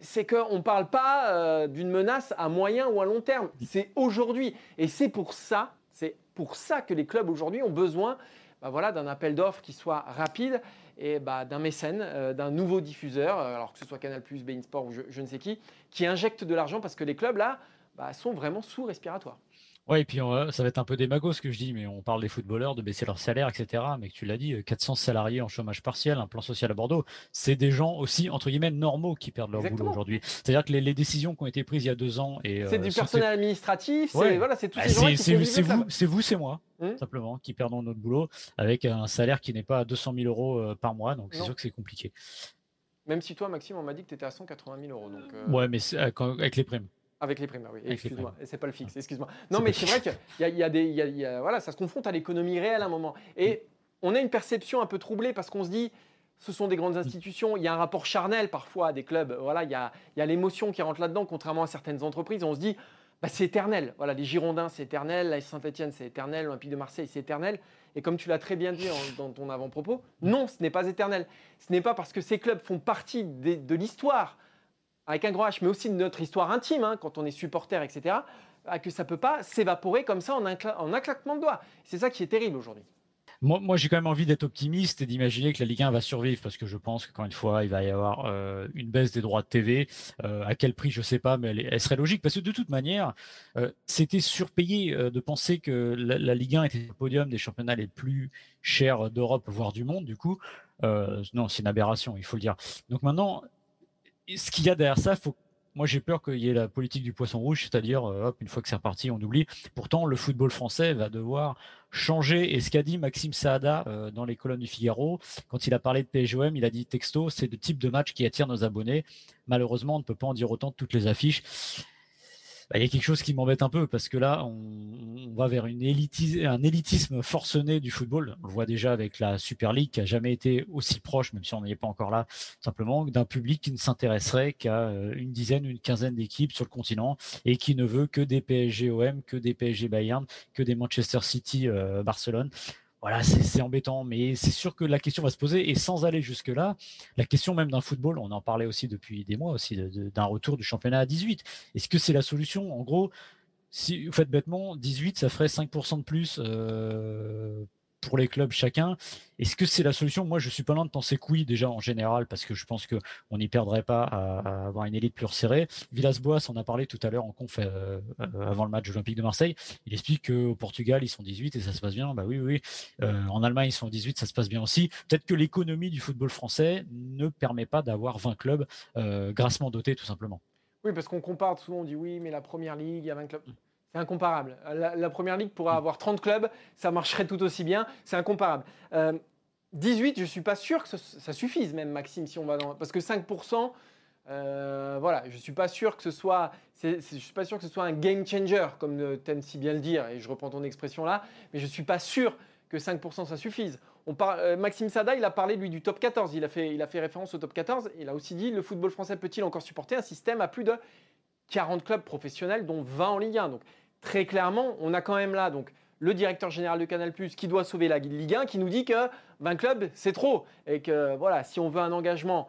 [SPEAKER 1] C'est qu'on ne parle pas euh, d'une menace à moyen ou à long terme. C'est aujourd'hui. Et c'est pour ça, c'est pour ça que les clubs aujourd'hui ont besoin bah voilà, d'un appel d'offres qui soit rapide et bah, d'un mécène, euh, d'un nouveau diffuseur, alors que ce soit Canal+, Bein Sport ou je, ne sais qui, qui injecte de l'argent parce que les clubs là bah, sont vraiment sous respiratoire.
[SPEAKER 2] Ouais, et puis ça va être un peu démago ce que je dis, mais on parle des footballeurs, de baisser leur salaire, etc. Mais tu l'as dit, 400 salariés en chômage partiel, un plan social à Bordeaux, c'est des gens aussi, entre guillemets, normaux qui perdent leur boulot aujourd'hui. C'est-à-dire que les, décisions qui ont été prises il y a deux ans... et
[SPEAKER 1] C'est du euh, personnel administratif, c'est voilà, tous bah, ces gens
[SPEAKER 2] C'est vous, c'est vous, c'est moi, hum. simplement, qui perdons notre boulot avec un salaire qui n'est pas à 200 000 euros euh, par mois, donc c'est sûr que c'est compliqué.
[SPEAKER 1] Même si toi, Maxime, on m'a dit que tu étais à 180 000 euros. Donc,
[SPEAKER 2] euh, Ouais, mais avec les primes.
[SPEAKER 1] Avec les primes, oui. Excuse-moi. C'est pas le fixe, excuse-moi. Non, mais c'est vrai qu'il y, y, a des. Y a, voilà, ça se confronte à l'économie réelle à un moment. Et on a une perception un peu troublée parce qu'on se dit. Ce sont des grandes institutions. Il y a un rapport charnel parfois à des clubs. Voilà, il y a, y a l'émotion qui rentre là-dedans, contrairement à certaines entreprises. On se dit, bah, c'est éternel. Voilà, les Girondins, c'est éternel. La Saint-Etienne, c'est éternel. L'Olympique de Marseille, c'est éternel. Et comme tu l'as très bien dit dans ton avant-propos, non, ce n'est pas éternel. Ce n'est pas parce que ces clubs font partie de l'histoire avec un grand H, mais aussi de notre histoire intime, hein, quand on est supporter, etc., que ça ne peut pas s'évaporer comme ça en un, en un claquement de doigts. C'est ça qui est terrible aujourd'hui.
[SPEAKER 2] Moi, j'ai quand même envie d'être optimiste et d'imaginer que la Ligue 1 va survivre parce que je pense qu'encore une fois, il va y avoir euh, une baisse des droits de TV. Euh, à quel prix, je ne sais pas, mais elle, serait logique parce que de toute manière, euh, c'était surpayé de penser que la, Ligue 1 était le podium des championnats les plus chers d'Europe, voire du monde. Du coup, non, c'est une aberration, il faut le dire. Donc maintenant, ce qu'il y a derrière ça, moi j'ai peur qu'il y ait la politique du poisson rouge, c'est-à-dire euh, hop, une fois que c'est reparti, on oublie. Pourtant, le football français va devoir changer. Et ce qu'a dit Maxime Saada euh, dans les colonnes du Figaro, quand il a parlé de PSGOM, il a dit texto, c'est le type de match qui attire nos abonnés. Malheureusement, on ne peut pas en dire autant de toutes les affiches. Bah, il y a quelque chose qui m'embête un peu parce que là, on, va vers un élitisme forcené du football. On le voit déjà avec la Super League qui a jamais été aussi proche, même si on n'y est pas encore là, simplement d'un public qui ne s'intéresserait qu'à euh, une dizaine, une quinzaine d'équipes sur le continent et qui ne veut que des PSG OM, que des PSG Bayern, que des Manchester City euh, Barcelone voilà, c'est embêtant, mais c'est sûr que la question va se poser. Et sans aller jusque-là, la question même d'un football, on en parlait aussi depuis des mois aussi, d'un retour du championnat à 18. Est-ce que c'est la solution? En gros, si vous faites bêtement, 18, ça ferait 5% de plus euh, pour les clubs chacun. Est-ce que c'est la solution? Moi, je suis pas loin de penser que oui, déjà en général, parce que je pense qu'on n'y perdrait pas à, avoir une élite plus resserrée. Villas-Boas en a parlé tout à l'heure en conf euh, avant le match olympique de Marseille. Il explique qu'au Portugal, ils sont 18 et ça se passe bien. Bah oui, oui. Euh, en Allemagne, ils sont 18, ça se passe bien aussi. Peut-être que l'économie du football français ne permet pas d'avoir 20 clubs euh, grassement dotés, tout simplement.
[SPEAKER 1] Oui, parce qu'on compare souvent, on dit oui, mais la première ligue, il y a 20 clubs. C'est incomparable. La, première ligue pourrait avoir 30 clubs, ça marcherait tout aussi bien. C'est incomparable. 18, euh, je ne suis pas sûr que ça, suffise, même Maxime, si on va dans. Parce que 5%, euh, voilà, je ne suis pas sûr que ce soit. je suis pas sûr que ce soit un game changer, comme tu aimes si bien le dire, et je reprends ton expression là, mais je ne suis pas sûr que 5% ça suffise. On euh, Maxime Sada, il a parlé lui du top 14, il a, fait, il a fait référence au top 14, il a aussi dit le football français peut-il encore supporter un système à plus de 40 clubs professionnels, dont 20 en Ligue 1. Donc très clairement, on a quand même là donc le directeur général de Canal+, qui doit sauver la Ligue 1, qui nous dit que 20 clubs, c'est trop. Et que voilà, si on veut un engagement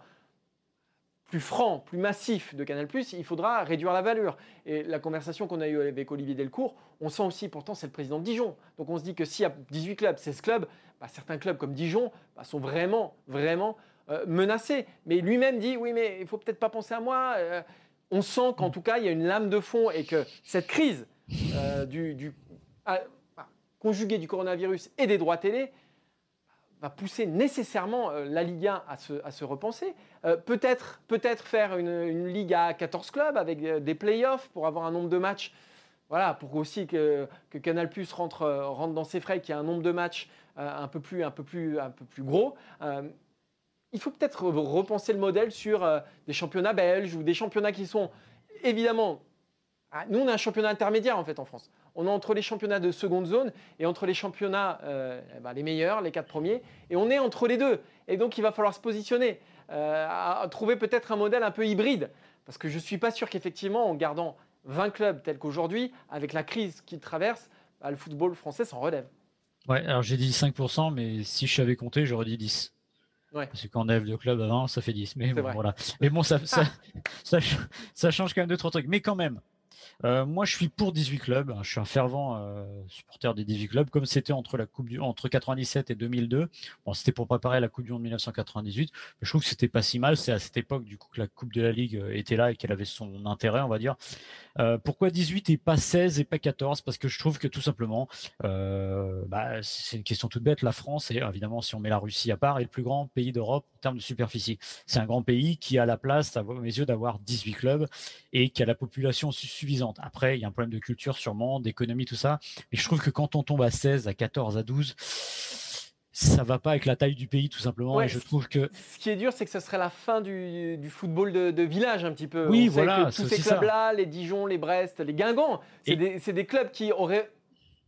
[SPEAKER 1] plus franc, plus massif de Canal+, il faudra réduire la valeur. Et la conversation qu'on a eue avec Olivier Delcourt, on sent aussi, pourtant, c'est le président de Dijon. Donc on se dit que s'il y a 18 clubs, 16 clubs, bah, certains clubs comme Dijon bah, sont vraiment, vraiment euh, menacés. Mais lui-même dit, oui, mais il faut peut-être pas penser à moi. Euh, on sent qu'en tout cas, il y a une lame de fond et que cette crise euh, du, conjugué du coronavirus et des droits télé va pousser nécessairement euh, la Ligue 1 à se, à se repenser. Euh, peut-être peut faire une, une, Ligue à 14 clubs avec des playoffs pour avoir un nombre de matchs. Voilà, pour aussi que, que Canal Plus rentre, rentre dans ses frais, qu'il y ait un nombre de matchs un, peu plus, un, peu plus, un peu plus gros. il faut peut-être repenser le modèle sur des championnats belges ou des championnats qui sont évidemment ah, nous, on a un championnat intermédiaire en fait en France. On est entre les championnats de seconde zone et entre les championnats euh, eh ben, les meilleurs, les quatre premiers, et on est entre les deux. Et donc, il va falloir se positionner, euh, à, trouver peut-être un modèle un peu hybride, parce que je ne suis pas sûr qu'effectivement, en gardant 20 clubs tels qu'aujourd'hui, avec la crise qu'il traverse, bah, le football français s'en relève.
[SPEAKER 2] Ouais, alors j'ai dit 5%, mais si je savais compter, j'aurais dit 10. Ouais. Parce que quand on enlève de club avant, ça fait 10. Mais bon, voilà. Mais bon, ça, ça, ça, ça, change quand même deux, trois trucs. Mais quand même, euh, moi, je suis pour 18 clubs. Hein. Je suis un fervent euh, supporter des 18 clubs, comme c'était entre la coupe du, entre 97 et 2002. Bon, c'était pour préparer la Coupe du Monde 1998. Mais je trouve que c'était pas si mal. C'est à cette époque, du coup, que la Coupe de la Ligue euh, était là et qu'elle avait son intérêt, on va dire. Pourquoi 18 et pas 16 et pas 14 Parce que je trouve que tout simplement, bah, c'est une question toute bête. La France, et évidemment, si on met la Russie à part, est le plus grand pays d'Europe en termes de superficie. C'est un grand pays qui a la place, à mes yeux, d'avoir 18 clubs et qui a la population suffisante. Après, il y a un problème de culture sûrement, d'économie, tout ça. Mais je trouve que quand on tombe à 16, à 14, à 12, ça va pas avec la taille du pays tout simplement. et je trouve que
[SPEAKER 1] ce qui est dur, c'est que ce serait la fin du, football de, village un petit peu.
[SPEAKER 2] Oui, voilà.
[SPEAKER 1] tous ces clubs-là, les Dijon, les Brest, les Guingamp, c'est des, clubs qui auraient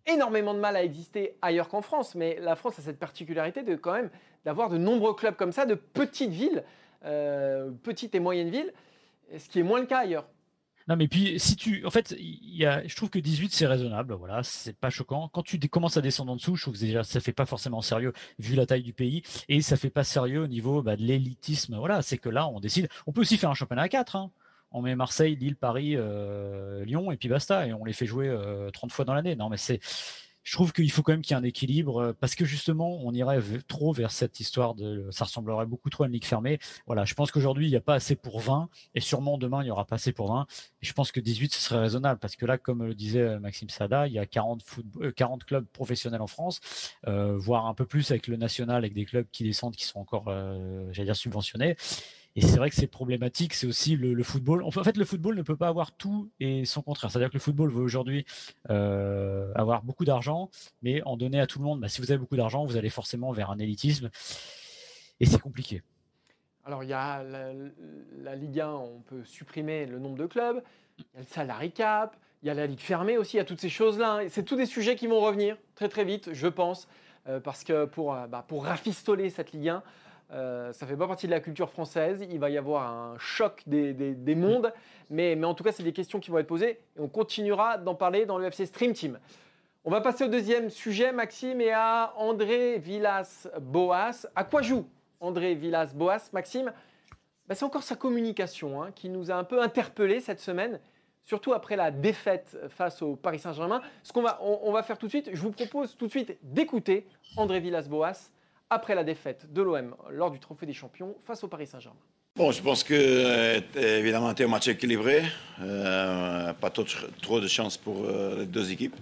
[SPEAKER 1] énormément de mal à exister ailleurs qu'en France. Mais la France a cette particularité de quand même d'avoir de nombreux clubs comme ça, de petites villes, euh, petites et moyennes villes, ce qui est moins le cas ailleurs.
[SPEAKER 2] Non, mais puis si tu, en fait, y a, je trouve que 18 c'est raisonnable, voilà, c'est pas choquant. Quand tu commences à descendre en dessous, je trouve que déjà ça fait pas forcément sérieux vu la taille du pays et ça fait pas sérieux au niveau bah, de l'élitisme. Voilà, c'est que là on décide. On peut aussi faire un championnat à 4 hein. On met Marseille, Lille, Paris, euh, Lyon et puis basta et on les fait jouer 30 euh, fois dans l'année. Non, mais c'est je trouve qu'il faut quand même qu'il y ait un équilibre euh, parce que justement, on irait trop vers cette histoire de ça ressemblerait beaucoup trop à une ligue fermée. Voilà, je pense qu'aujourd'hui, il n'y a pas assez pour 20 et sûrement demain, il n'y aura pas assez pour 20. Et je pense que 18, ce serait raisonnable parce que là, comme le disait euh, Maxime Sada, il y a 40, 40 euh, clubs professionnels en France, voire un peu plus avec le national, avec des clubs qui descendent, qui sont encore, j'allais dire, subventionnés. Et c'est vrai que c'est problématique, c'est aussi le, football. En fait, le football ne peut pas avoir tout et son contraire. C'est-à-dire que le football veut aujourd'hui euh, avoir beaucoup d'argent, mais en donner à tout le monde. Bah, si vous avez beaucoup d'argent, vous allez forcément vers un élitisme. Et c'est compliqué.
[SPEAKER 1] Alors, il y a la, Ligue 1, on peut supprimer le nombre de clubs. Il y a le salary cap. Il y a la Ligue fermée aussi. Il y a toutes ces choses-là. C'est tous des sujets qui vont revenir très, très vite, je pense. Euh, parce que pour, euh, bah, pour rafistoler cette Ligue 1, euh, ça fait pas partie de la culture française. Il va y avoir un choc des, mondes. Mais, en tout cas, c'est des questions qui vont être posées. Et on continuera d'en parler dans le FC Stream Team. On va passer au deuxième sujet, Maxime, et à André Villas-Boas. À quoi joue André Villas-Boas, Maxime? Bah, C'est encore sa communication hein, qui nous a un peu interpellés cette semaine, surtout après la défaite face au Paris Saint-Germain. Ce qu'on va, on va faire tout de suite, je vous propose tout de suite d'écouter André Villas-Boas après la défaite de l'OM lors du Trophée des Champions face au Paris Saint-Germain
[SPEAKER 4] Bon, je pense que euh, évidemment c'était un match équilibré, euh, pas trop, de chance pour euh, les deux équipes.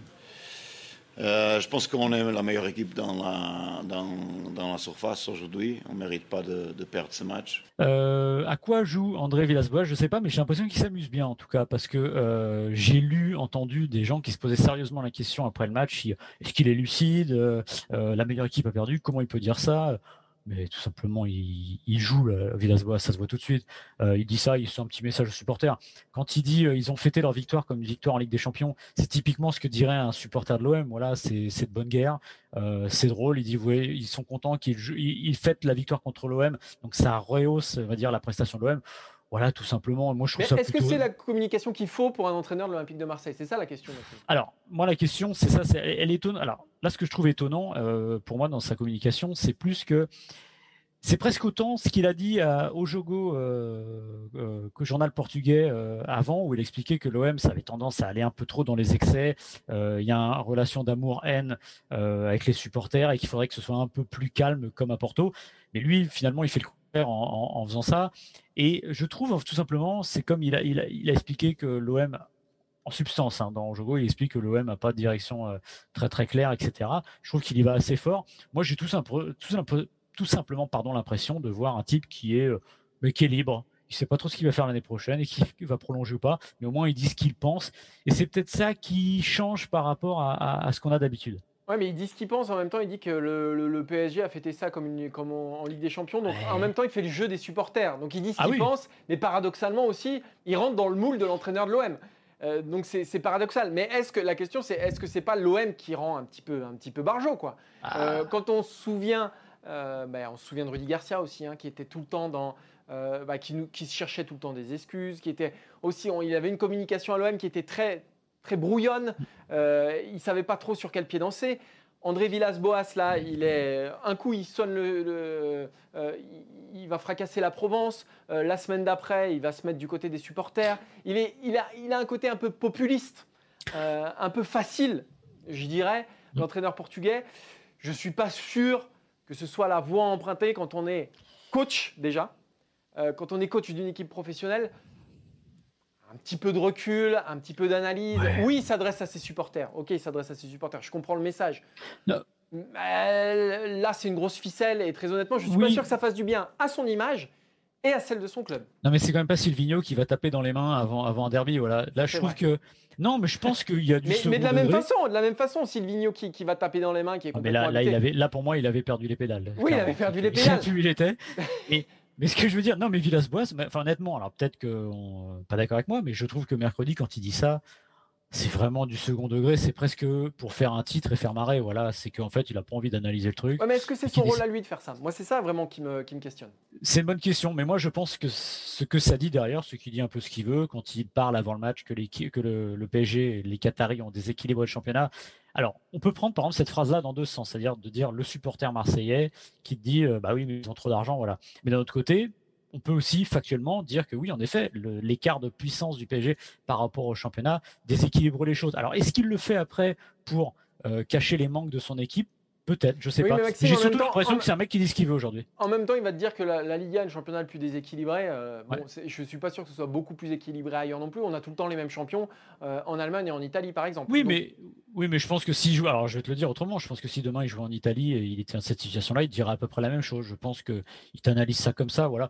[SPEAKER 4] Euh, je pense qu'on est la meilleure équipe dans la, surface aujourd'hui. On ne mérite pas de, perdre ce match.
[SPEAKER 2] Euh, à quoi joue André Villas-Boas? Je ne sais pas, mais j'ai l'impression qu'il s'amuse bien en tout cas, parce que euh, j'ai lu, entendu des gens qui se posaient sérieusement la question après le match est-ce qu'il est lucide? La meilleure équipe a perdu Comment il peut dire ça? Mais tout simplement, il, joue Villas-Boas, ça se voit tout de suite. Euh, il dit ça, il fait un petit message aux supporters. Quand il dit euh, ils ont fêté leur victoire comme une victoire en Ligue des Champions, c'est typiquement ce que dirait un supporter de l'OM. Voilà, c'est de bonne guerre, euh, c'est drôle. Il dit ouais, ils sont contents qu'ils ils fêtent la victoire contre l'OM, donc ça rehausse, on va dire, la prestation de l'OM. Voilà, tout simplement. Moi, je trouve
[SPEAKER 1] Est-ce que c'est la communication qu'il faut pour un entraîneur de l'Olympique de Marseille? C'est ça la question.
[SPEAKER 2] Alors, moi, la question, c'est ça. elle est étonnante. Alors, là, ce que je trouve étonnant euh, pour moi dans sa communication, c'est plus que c'est presque autant ce qu'il a dit à Ojogo, euh, euh, que journal portugais avant, où il expliquait que l'OM, ça avait tendance à aller un peu trop dans les excès. Il y a une relation d'amour-haine avec les supporters et qu'il faudrait que ce soit un peu plus calme comme à Porto. Mais lui, finalement, il fait le en, faisant ça. Et je trouve tout simplement, c'est comme il a, expliqué que l'OM, en substance, hein, dans Jogo, il explique que l'OM n'a pas de direction euh, très très claire, etc. Je trouve qu'il y va assez fort. Moi, j'ai tout, tout, tout, simplement pardon, l'impression de voir un type qui est, euh, mais qui est libre. Il sait pas trop ce qu'il va faire l'année prochaine et qui va prolonger ou pas, mais au moins il dit ce qu'il pense. Et c'est peut-être ça qui change par rapport à ce qu'on a d'habitude.
[SPEAKER 1] Ouais, mais il dit ce qu'il pense. En même temps, il dit que le, PSG a fêté ça comme, une, comme en, Ligue des Champions. Donc, en même temps, il fait le jeu des supporters. Donc, il dit ce ah qu'il pense. Mais paradoxalement aussi, il rentre dans le moule de l'entraîneur de l'OM. Euh, donc c'est paradoxal. Mais est-ce que la question c'est est-ce que c'est pas l'OM qui rend un petit peu un petit peu barjot quoi? Ah. euh, Quand on se souvient, euh, ben, on se souvient de Rudy Garcia aussi, hein, qui était tout le temps dans bah, qui, nous, qui cherchait tout le temps des excuses, qui était aussi, il avait une communication à l'OM qui était très, très brouillonne. Euh, il savait pas trop sur quel pied danser. André Villas-Boas, là, il est un coup, il sonne euh, il va fracasser la Provence. Euh, la semaine d'après, il va se mettre du côté des supporters. Il, est, il, a, il a un côté un peu populiste, un peu facile, je dirais, l'entraîneur portugais. Je ne suis pas sûr que ce soit la voie empruntée quand on est coach déjà, quand on est coach d'une équipe professionnelle un petit peu de recul, un petit peu d'analyse. Oui, il s'adresse à ses supporters. Ok, il s'adresse à ses supporters. Je comprends le message. là, c'est une grosse ficelle et très honnêtement, je ne suis pas sûr que ça fasse du bien à son image et à celle de son club.
[SPEAKER 2] Non, mais c'est quand même pas Silvino qui va taper dans les mains avant, avant un derby. Voilà. Là, je trouve que. Non, mais je pense qu'il y a du
[SPEAKER 1] mais, mais de la même façon, de la même façon, Silvino qui, qui va taper dans les mains, qui est
[SPEAKER 2] ah, mais là, là, il avait, là, pour moi, il avait perdu les pédales.
[SPEAKER 1] Oui, il avait perdu les pédales.
[SPEAKER 2] Il il était. Et mais ce que je veux dire, non, mais Villas-Boas, enfin, honnêtement, alors peut-être que pas d'accord avec moi, mais je trouve que mercredi, quand il dit ça, c'est vraiment du second degré. C'est presque pour faire un titre et faire marrer. Voilà, c'est qu'en fait, il a pas envie d'analyser le truc.
[SPEAKER 1] mais est-ce que c'est son rôle à lui de faire ça? Moi, c'est ça vraiment qui me, qui me questionne.
[SPEAKER 2] C'est une bonne question, mais moi, je pense que ce que ça dit derrière, ce qui dit un peu ce qu'il veut, quand il parle avant le match que, que le, le PSG et les Qataris ont déséquilibré le championnat, alors, on peut prendre par exemple cette phrase-là dans deux sens, c'est-à-dire de dire le supporter marseillais qui dit euh, bah oui, mais ils ont trop d'argent, voilà. Mais d'un autre côté, on peut aussi factuellement dire que oui, en effet, l'écart de puissance du PSG par rapport au championnat déséquilibre les choses. Alors, est-ce qu'il le fait après pour euh, cacher les manques de son équipe? Peut-être, je sais pas. J'ai surtout l'impression que c'est un mec qui dit ce qu'il veut aujourd'hui.
[SPEAKER 1] En même temps, il va te dire que la, Ligue 1 est le championnat le plus déséquilibré. Euh, je ne suis pas sûr que ce soit beaucoup plus équilibré ailleurs non plus. On a tout le temps les mêmes champions euh, en Allemagne et en Italie, par exemple.
[SPEAKER 2] Oui, mais, oui mais je pense que si joue, alors je vais te le dire autrement, je pense que si demain il joue en Italie et il était dans cette situation-là, il dirait à peu près la même chose. Je pense qu'il t'analyse ça comme ça. Voilà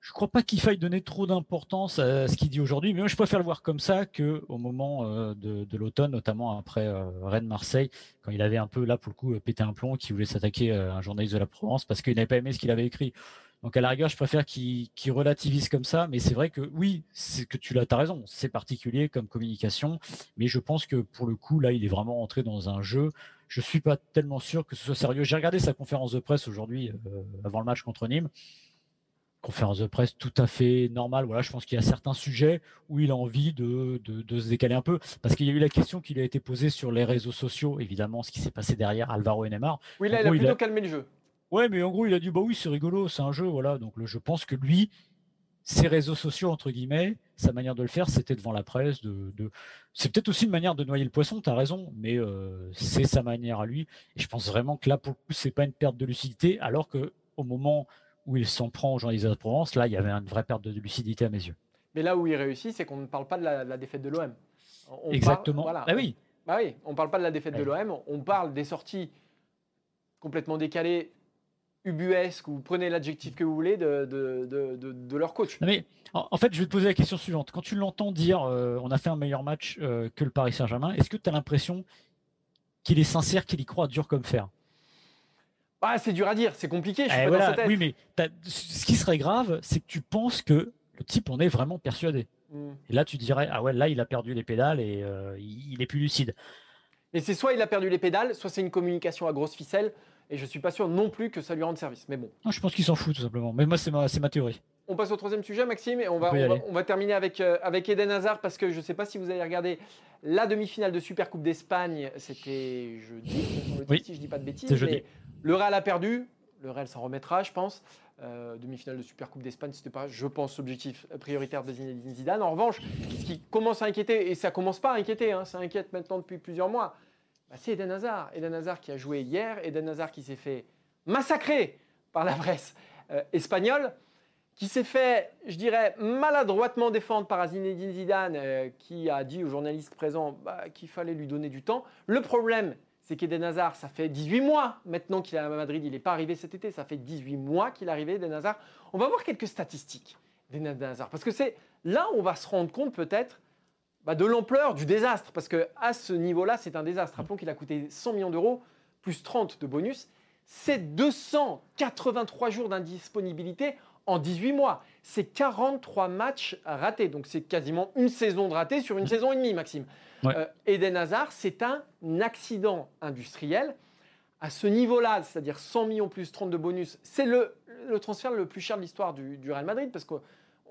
[SPEAKER 2] je crois pas qu'il faille donner trop d'importance à ce qu'il dit aujourd'hui, mais moi je préfère le voir comme ça que au moment euh, de, l'automne, notamment après euh, Rennes-Marseille, quand il avait un peu là pour le coup pété un plomb, qu'il voulait s'attaquer à un journaliste de la Provence parce qu'il n'avait pas aimé ce qu'il avait écrit. Donc à la rigueur, je préfère qu'il relativise comme ça, mais c'est vrai que oui, c'est que tu as raison, c'est particulier comme communication, mais je pense que pour le coup là, il est vraiment entré dans un jeu. Je suis pas tellement sûr que ce soit sérieux. J'ai regardé sa conférence de presse aujourd'hui euh, avant le match contre Nîmes conférence de presse tout à fait normale. Voilà, je pense qu'il y a certains sujets où il a envie de, de, se décaler un peu, parce qu'il y a eu la question qui lui a été posée sur les réseaux sociaux, évidemment, ce qui s'est passé derrière Alvaro et Neymar.
[SPEAKER 1] Oui, là, il a plutôt calmé le jeu.
[SPEAKER 2] Ouais, mais en gros, il a dit bah oui, c'est rigolo, c'est un jeu, voilà. Donc, je pense que lui, ses réseaux sociaux entre guillemets, sa manière de le faire, c'était devant la presse. De, de... C'est peut-être aussi une manière de noyer le poisson, tu as raison, mais euh, c'est sa manière à lui. Et je pense vraiment que là, pour le coup, c'est pas une perte de lucidité, alors que au moment où il s'en prend aux journalistes de Provence, là, il y avait une vraie perte de lucidité à mes yeux.
[SPEAKER 1] Mais là où il réussit, c'est qu'on ne parle pas de la, défaite de l'OM.
[SPEAKER 2] Exactement. voilà, ah oui.
[SPEAKER 1] Bah oui, on ne parle pas de la défaite de l'OM, on parle des sorties complètement décalées, ubuesques, ou prenez l'adjectif que vous voulez, de, de, de, leur coach.
[SPEAKER 2] mais en, fait, je vais te poser la question suivante. Quand tu l'entends dire euh, on a fait un meilleur match euh, que le Paris Saint-Germain, est-ce que tu as l'impression qu'il est sincère, qu'il y croit dur comme fer?
[SPEAKER 1] Ah, c'est dur à dire, c'est compliqué, je suis eh, pas dans
[SPEAKER 2] Oui, mais ce qui serait grave, c'est que tu penses que le type en est vraiment persuadé. Hmm. Et là, tu dirais, ah ouais, là, il a perdu les pédales et euh, il, est plus lucide.
[SPEAKER 1] Mais c'est soit il a perdu les pédales, soit c'est une communication à grosse ficelle. Et je suis pas sûr non plus que ça lui rende service. Mais bon.
[SPEAKER 2] je pense qu'il s'en fout tout simplement. Mais moi, c'est ma, ma, théorie.
[SPEAKER 1] On passe au troisième sujet, Maxime, et on, va, on, va, terminer avec, euh, avec Eden Hazard parce que je ne sais pas si vous avez regardé la demi-finale de Super Coupe d'Espagne. C'était jeudi, oui. si je dis pas de bêtises. Mais le Real a perdu. Le Real s'en remettra, je pense. Euh, demi-finale de Super Coupe d'Espagne, c'était pas, je pense, l'objectif prioritaire de Zinedine Zidane. En revanche, ce qui commence à inquiéter, et ça commence pas à inquiéter, hein, ça inquiète maintenant depuis plusieurs mois, bah, c'est Eden Hazard. Eden Hazard qui a joué hier, Eden Hazard qui s'est fait massacrer par la presse euh, espagnole, qui s'est fait, je dirais, maladroitement défendre par Zinedine Zidane, euh, qui a dit aux journalistes présents bah, qu'il fallait lui donner du temps. Le problème, c'est qu'Eden Hazard, ça fait 18 mois maintenant qu'il est à Madrid, il n'est pas arrivé cet été, ça fait 18 mois qu'il est arrivé, Eden Hazard. On va voir quelques statistiques d'Eden Hazard, parce que c'est là où on va se rendre compte peut-être bah, de l'ampleur du désastre, parce qu'à ce niveau-là, c'est un désastre. Rappelons qu'il a coûté 100 millions d'euros, plus 30 de bonus. C'est 283 jours d'indisponibilité en 18 mois. C'est 43 matchs ratés, donc c'est quasiment une saison de ratés sur une saison et demie, Maxime. Euh, Eden Hazard, c'est un accident industriel. À ce niveau-là, c'est-à-dire 100 millions plus 30 de bonus, c'est le transfert le plus cher de l'histoire du, du Real Madrid parce que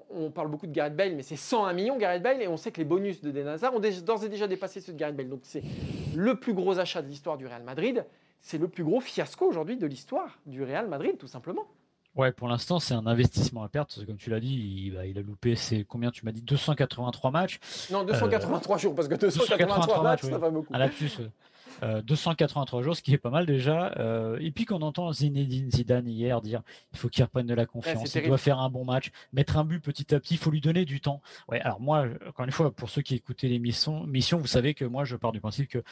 [SPEAKER 1] on parle beaucoup de Gareth Bale, mais c'est 101 millions Gareth Bale, et on sait que les bonus de Denazar ont d'ores et déjà dépassé ceux de Gareth Bale. Donc c'est le plus gros achat de l'histoire du Real Madrid. C'est le plus gros fiasco aujourd'hui de l'histoire du Real Madrid, tout simplement.
[SPEAKER 2] Ouais, pour l'instant, c'est un investissement à perte. Comme tu l'as dit, il, bah, il, a loupé, c'est combien tu m'as dit 283 matchs
[SPEAKER 1] Non, 283 euh, jours, parce que 283, matchs, ça va beaucoup.
[SPEAKER 2] À la plus, 283 jours, ce qui est pas mal déjà. Euh, et puis qu'on entend Zinedine Zidane hier dire il faut qu'il reprenne de la confiance, il doit faire un bon match, mettre un but petit à petit, il faut lui donner du temps. Ouais, alors moi, encore une fois, pour ceux qui écoutaient l'émission, vous savez que moi, je pars du principe qu'il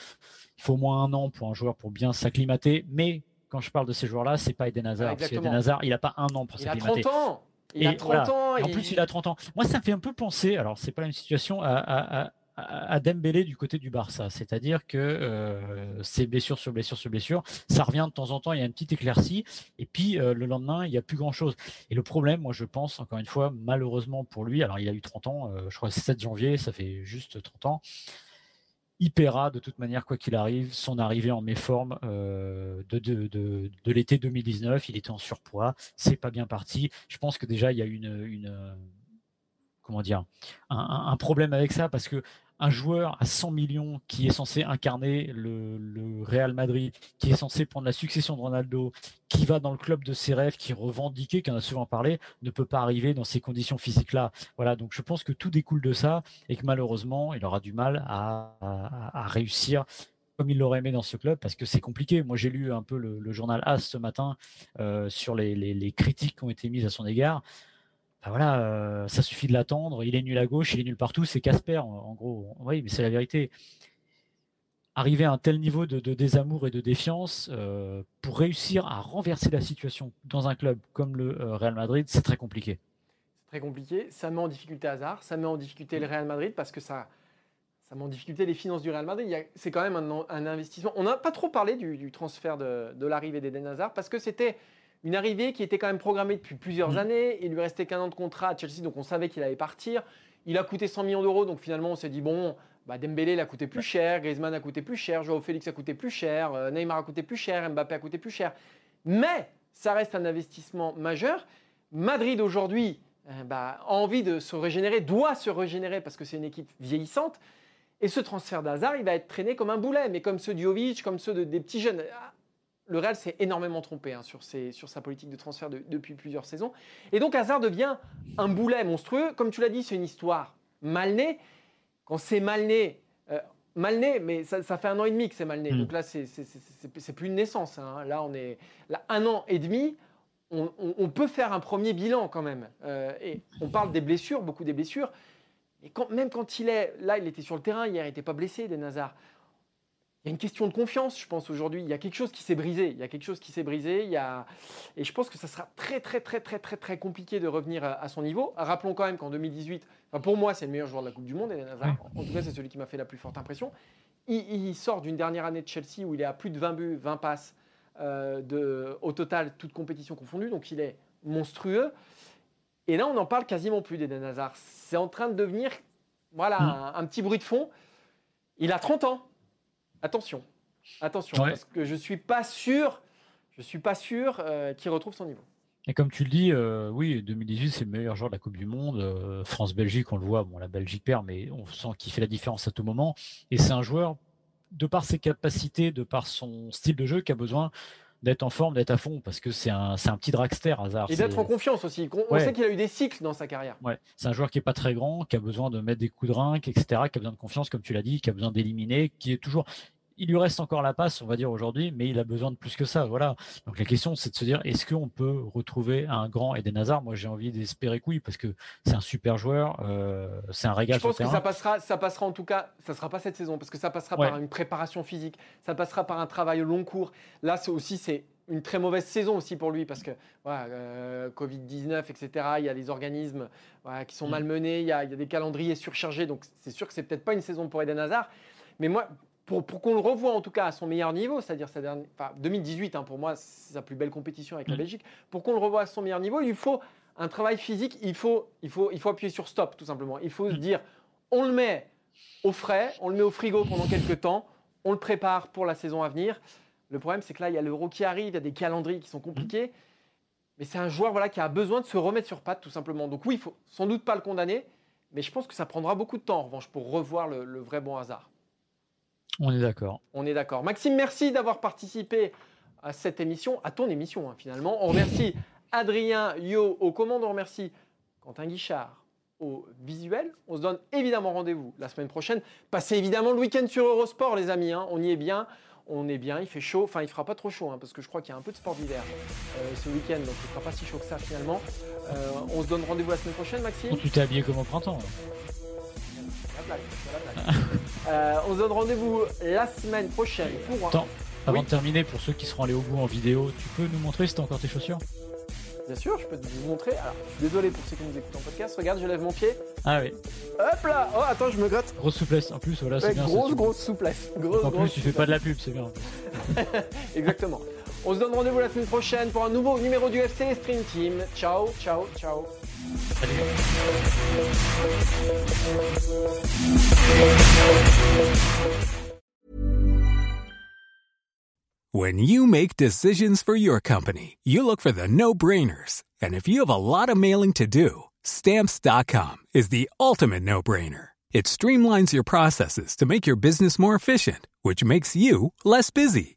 [SPEAKER 2] faut au moins un an pour un joueur pour bien s'acclimater, mais quand je parle de ces joueurs-là, c'est pas Eden Hazard. parce qu'Eden Hazard, il n'a pas un an pour s'acclimater.
[SPEAKER 1] Il a 30 ans. Il a 30 ans.
[SPEAKER 2] Et en plus, il a 30 ans. Moi, ça me fait un peu penser, alors c'est pas la même situation, à, à Dembélé du côté du Barça. C'est-à-dire que euh, c'est blessure sur blessure sur blessure, ça revient de temps en temps, il y a une petite éclaircie, et puis euh, le lendemain, il n'y a plus grand-chose. Et le problème, moi je pense, encore une fois, malheureusement pour lui, alors il a eu 30 ans, euh, je crois que c'est 7 janvier, ça fait juste 30 ans, il de toute manière, quoi qu'il arrive, son arrivée en méforme euh, de, l'été 2019. Il était en surpoids, c'est pas bien parti. Je pense que déjà il y a une, comment dire, un, problème avec ça parce que un joueur à 100 millions qui est censé incarner le, Real Madrid, qui est censé prendre la succession de Ronaldo, qui va dans le club de ses rêves, qui est revendiqué, qui en a souvent parlé, ne peut pas arriver dans ces conditions physiques-là. Voilà, donc je pense que tout découle de ça et que malheureusement, il aura du mal à, réussir comme il l'aurait aimé dans ce club, parce que c'est compliqué. Moi, j'ai lu un peu le, journal AS ce matin euh, sur les, les, critiques qui ont été mises à son égard. Bah voilà, euh, ça suffit de l'attendre. Il est nul à gauche, il est nul partout. C'est Casper, en, gros. Oui, mais c'est la vérité. Arriver à un tel niveau de, désamour et de défiance euh, pour réussir à renverser la situation dans un club comme le euh, Real Madrid, c'est très compliqué.
[SPEAKER 1] C'est très compliqué. Ça met en difficulté Hazard, ça met en difficulté le Real Madrid parce que ça, ça met en difficulté les finances du Real Madrid. C'est quand même un, investissement. On n'a pas trop parlé du, transfert de, de l'arrivée d'Eden Hazard parce que c'était une arrivée qui était quand même programmée depuis plusieurs mm. années. Il lui restait qu'un an de contrat à Chelsea, donc on savait qu'il allait partir. Il a coûté 100 millions d'euros, donc finalement on s'est dit bon, bah Dembélé il a coûté plus cher, Griezmann a coûté plus cher, Joao Félix a coûté plus cher, euh, Neymar a coûté plus cher, Mbappé a coûté plus cher. Mais ça reste un investissement majeur. Madrid aujourd'hui euh, bah, a envie de se régénérer, doit se régénérer parce que c'est une équipe vieillissante. Et ce transfert d'hasard, il va être traîné comme un boulet, mais comme ceux d'Jovic, comme ceux des petits jeunes le Real s'est énormément trompé hein, sur, sur, sa politique de transfert depuis plusieurs saisons. Et donc Hazard devient un boulet monstrueux. Comme tu l'as dit, c'est une histoire mal née. Quand c'est mal né, euh, mal né, mais ça, fait un an et demi que c'est mal né. Mm. Donc là, c'est plus une naissance. Hein. Là, on est là, un an et demi. On, peut faire un premier bilan quand même. Euh, et on parle des blessures, beaucoup des blessures. Et quand, même quand il est là, il était sur le terrain hier, il n'était pas blessé, des Nazar il y a une question de confiance, je pense, aujourd'hui. Il y a quelque chose qui s'est brisé. Il y a quelque chose qui s'est brisé. Il y a... Et je pense que ça sera très, très, très, très, très, très compliqué de revenir à, son niveau. Rappelons quand même qu'en 2018, pour moi, c'est le meilleur joueur de la Coupe du Monde, En tout cas, c'est celui qui m'a fait la plus forte impression. Il, sort d'une dernière année de Chelsea où il est à plus de 20 buts, 20 passes euh, de, au total, toute compétition confondue. Donc, il est monstrueux. Et là, on n'en parle quasiment plus d'Eden Hazard. C'est en train de devenir voilà, mm. un petit bruit de fond. Il a 30 ans attention, attention, parce que je suis pas sûr, je suis pas sûr euh, qu'il retrouve son niveau.
[SPEAKER 2] Et comme tu le dis, euh, oui, 2018, c'est le meilleur joueur de la Coupe du Monde. Euh, France-Belgique, on le voit, bon, la Belgique perd, mais on sent qu'il fait la différence à tout moment. Et c'est un joueur, de par ses capacités, de par son style de jeu, qui a besoin d'être en forme, d'être à fond, parce que c'est un, un petit dragster, hasard.
[SPEAKER 1] Et d'être en confiance aussi. On sait qu'il a eu des cycles dans sa carrière.
[SPEAKER 2] Ouais. C'est un joueur qui est pas très grand, qui a besoin de mettre des coups de rein, etc., qui a besoin de confiance, comme tu l'as dit, qui a besoin d'éliminer, qui est toujours il lui reste encore la passe, on va dire aujourd'hui, mais il a besoin de plus que ça. Voilà. Donc la question, c'est de se dire, est-ce qu'on peut retrouver un grand Eden Hazard? Moi, j'ai envie d'espérer que oui, parce que c'est un super joueur, euh, c'est un régal.
[SPEAKER 1] Je pense que ça passera, ça passera en tout cas, ça sera pas cette saison, parce que ça passera par une préparation physique, ça passera par un travail au long cours. Là, c'est aussi c'est une très mauvaise saison aussi pour lui parce que voilà, euh, Covid-19, etc. Il y a des organismes qui sont mm. malmenés, il y, a, il y a des calendriers surchargés, donc c'est sûr que c'est peut-être pas une saison pour Eden Hazard. Mais moi, pour, qu'on le revoie en tout cas à son meilleur niveau, c'est-à-dire sa dernière, 2018 hein, pour moi c'est sa plus belle compétition avec la mm. Belgique, pour qu'on le revoie à son meilleur niveau, il faut un travail physique, il faut, il faut, il faut appuyer sur stop tout simplement. Il faut se mm. dire, on le met au frais, on le met au frigo pendant quelques temps, on le prépare pour la saison à venir. Le problème c'est que là il y a l'euro qui arrive, il y a des calendriers qui sont compliqués. Mais c'est un joueur voilà, qui a besoin de se remettre sur pattes, tout simplement. Donc oui, il faut sans doute pas le condamner, mais je pense que ça prendra beaucoup de temps, en revanche, pour revoir le, vrai bon hasard.
[SPEAKER 2] On est d'accord.
[SPEAKER 1] On est d'accord. Maxime, merci d'avoir participé à cette émission, à ton émission, hein, finalement. On remercie Adrien Yo aux commandes, on remercie Quentin Guichard au visuel. On se donne évidemment rendez-vous la semaine prochaine. Passez évidemment le week-end sur Eurosport, les amis. Hein. On y est bien on est bien, il fait chaud, enfin il fera pas trop chaud hein, parce que je crois qu'il y a un peu de sport d'hiver euh, ce week-end, donc il fera pas si chaud que ça finalement. Euh, on se donne rendez-vous la semaine prochaine, Maxime?
[SPEAKER 2] tu t'es habillé comme au printemps.
[SPEAKER 1] Euh, on se donne rendez-vous la semaine prochaine pour.
[SPEAKER 2] Attends, avant de terminer, pour ceux qui seront allés au bout en vidéo, tu peux nous montrer si t'as encore tes chaussures?
[SPEAKER 1] Bien sûr, je peux vous montrer. Alors, désolé pour ceux qui nous écoutent en podcast. Regarde, je lève mon pied.
[SPEAKER 2] Ah oui.
[SPEAKER 1] Hop là Oh, attends, je me gratte.
[SPEAKER 2] Grosse souplesse. En plus, voilà, c'est bien.
[SPEAKER 1] Grosse, grosse souplesse. Grosse,
[SPEAKER 2] en plus, tu fais pas de la pub, c'est bien.
[SPEAKER 1] Exactement. On se donne rendez-vous la semaine prochaine pour un nouveau numéro du FC Stream Team. Ciao, ciao, ciao.
[SPEAKER 5] When you make decisions for your company, you look for the no-brainers. And if you have a lot of mailing to do, stamps.com is the ultimate no-brainer. It streamlines your processes to make your business more efficient, which makes you less busy.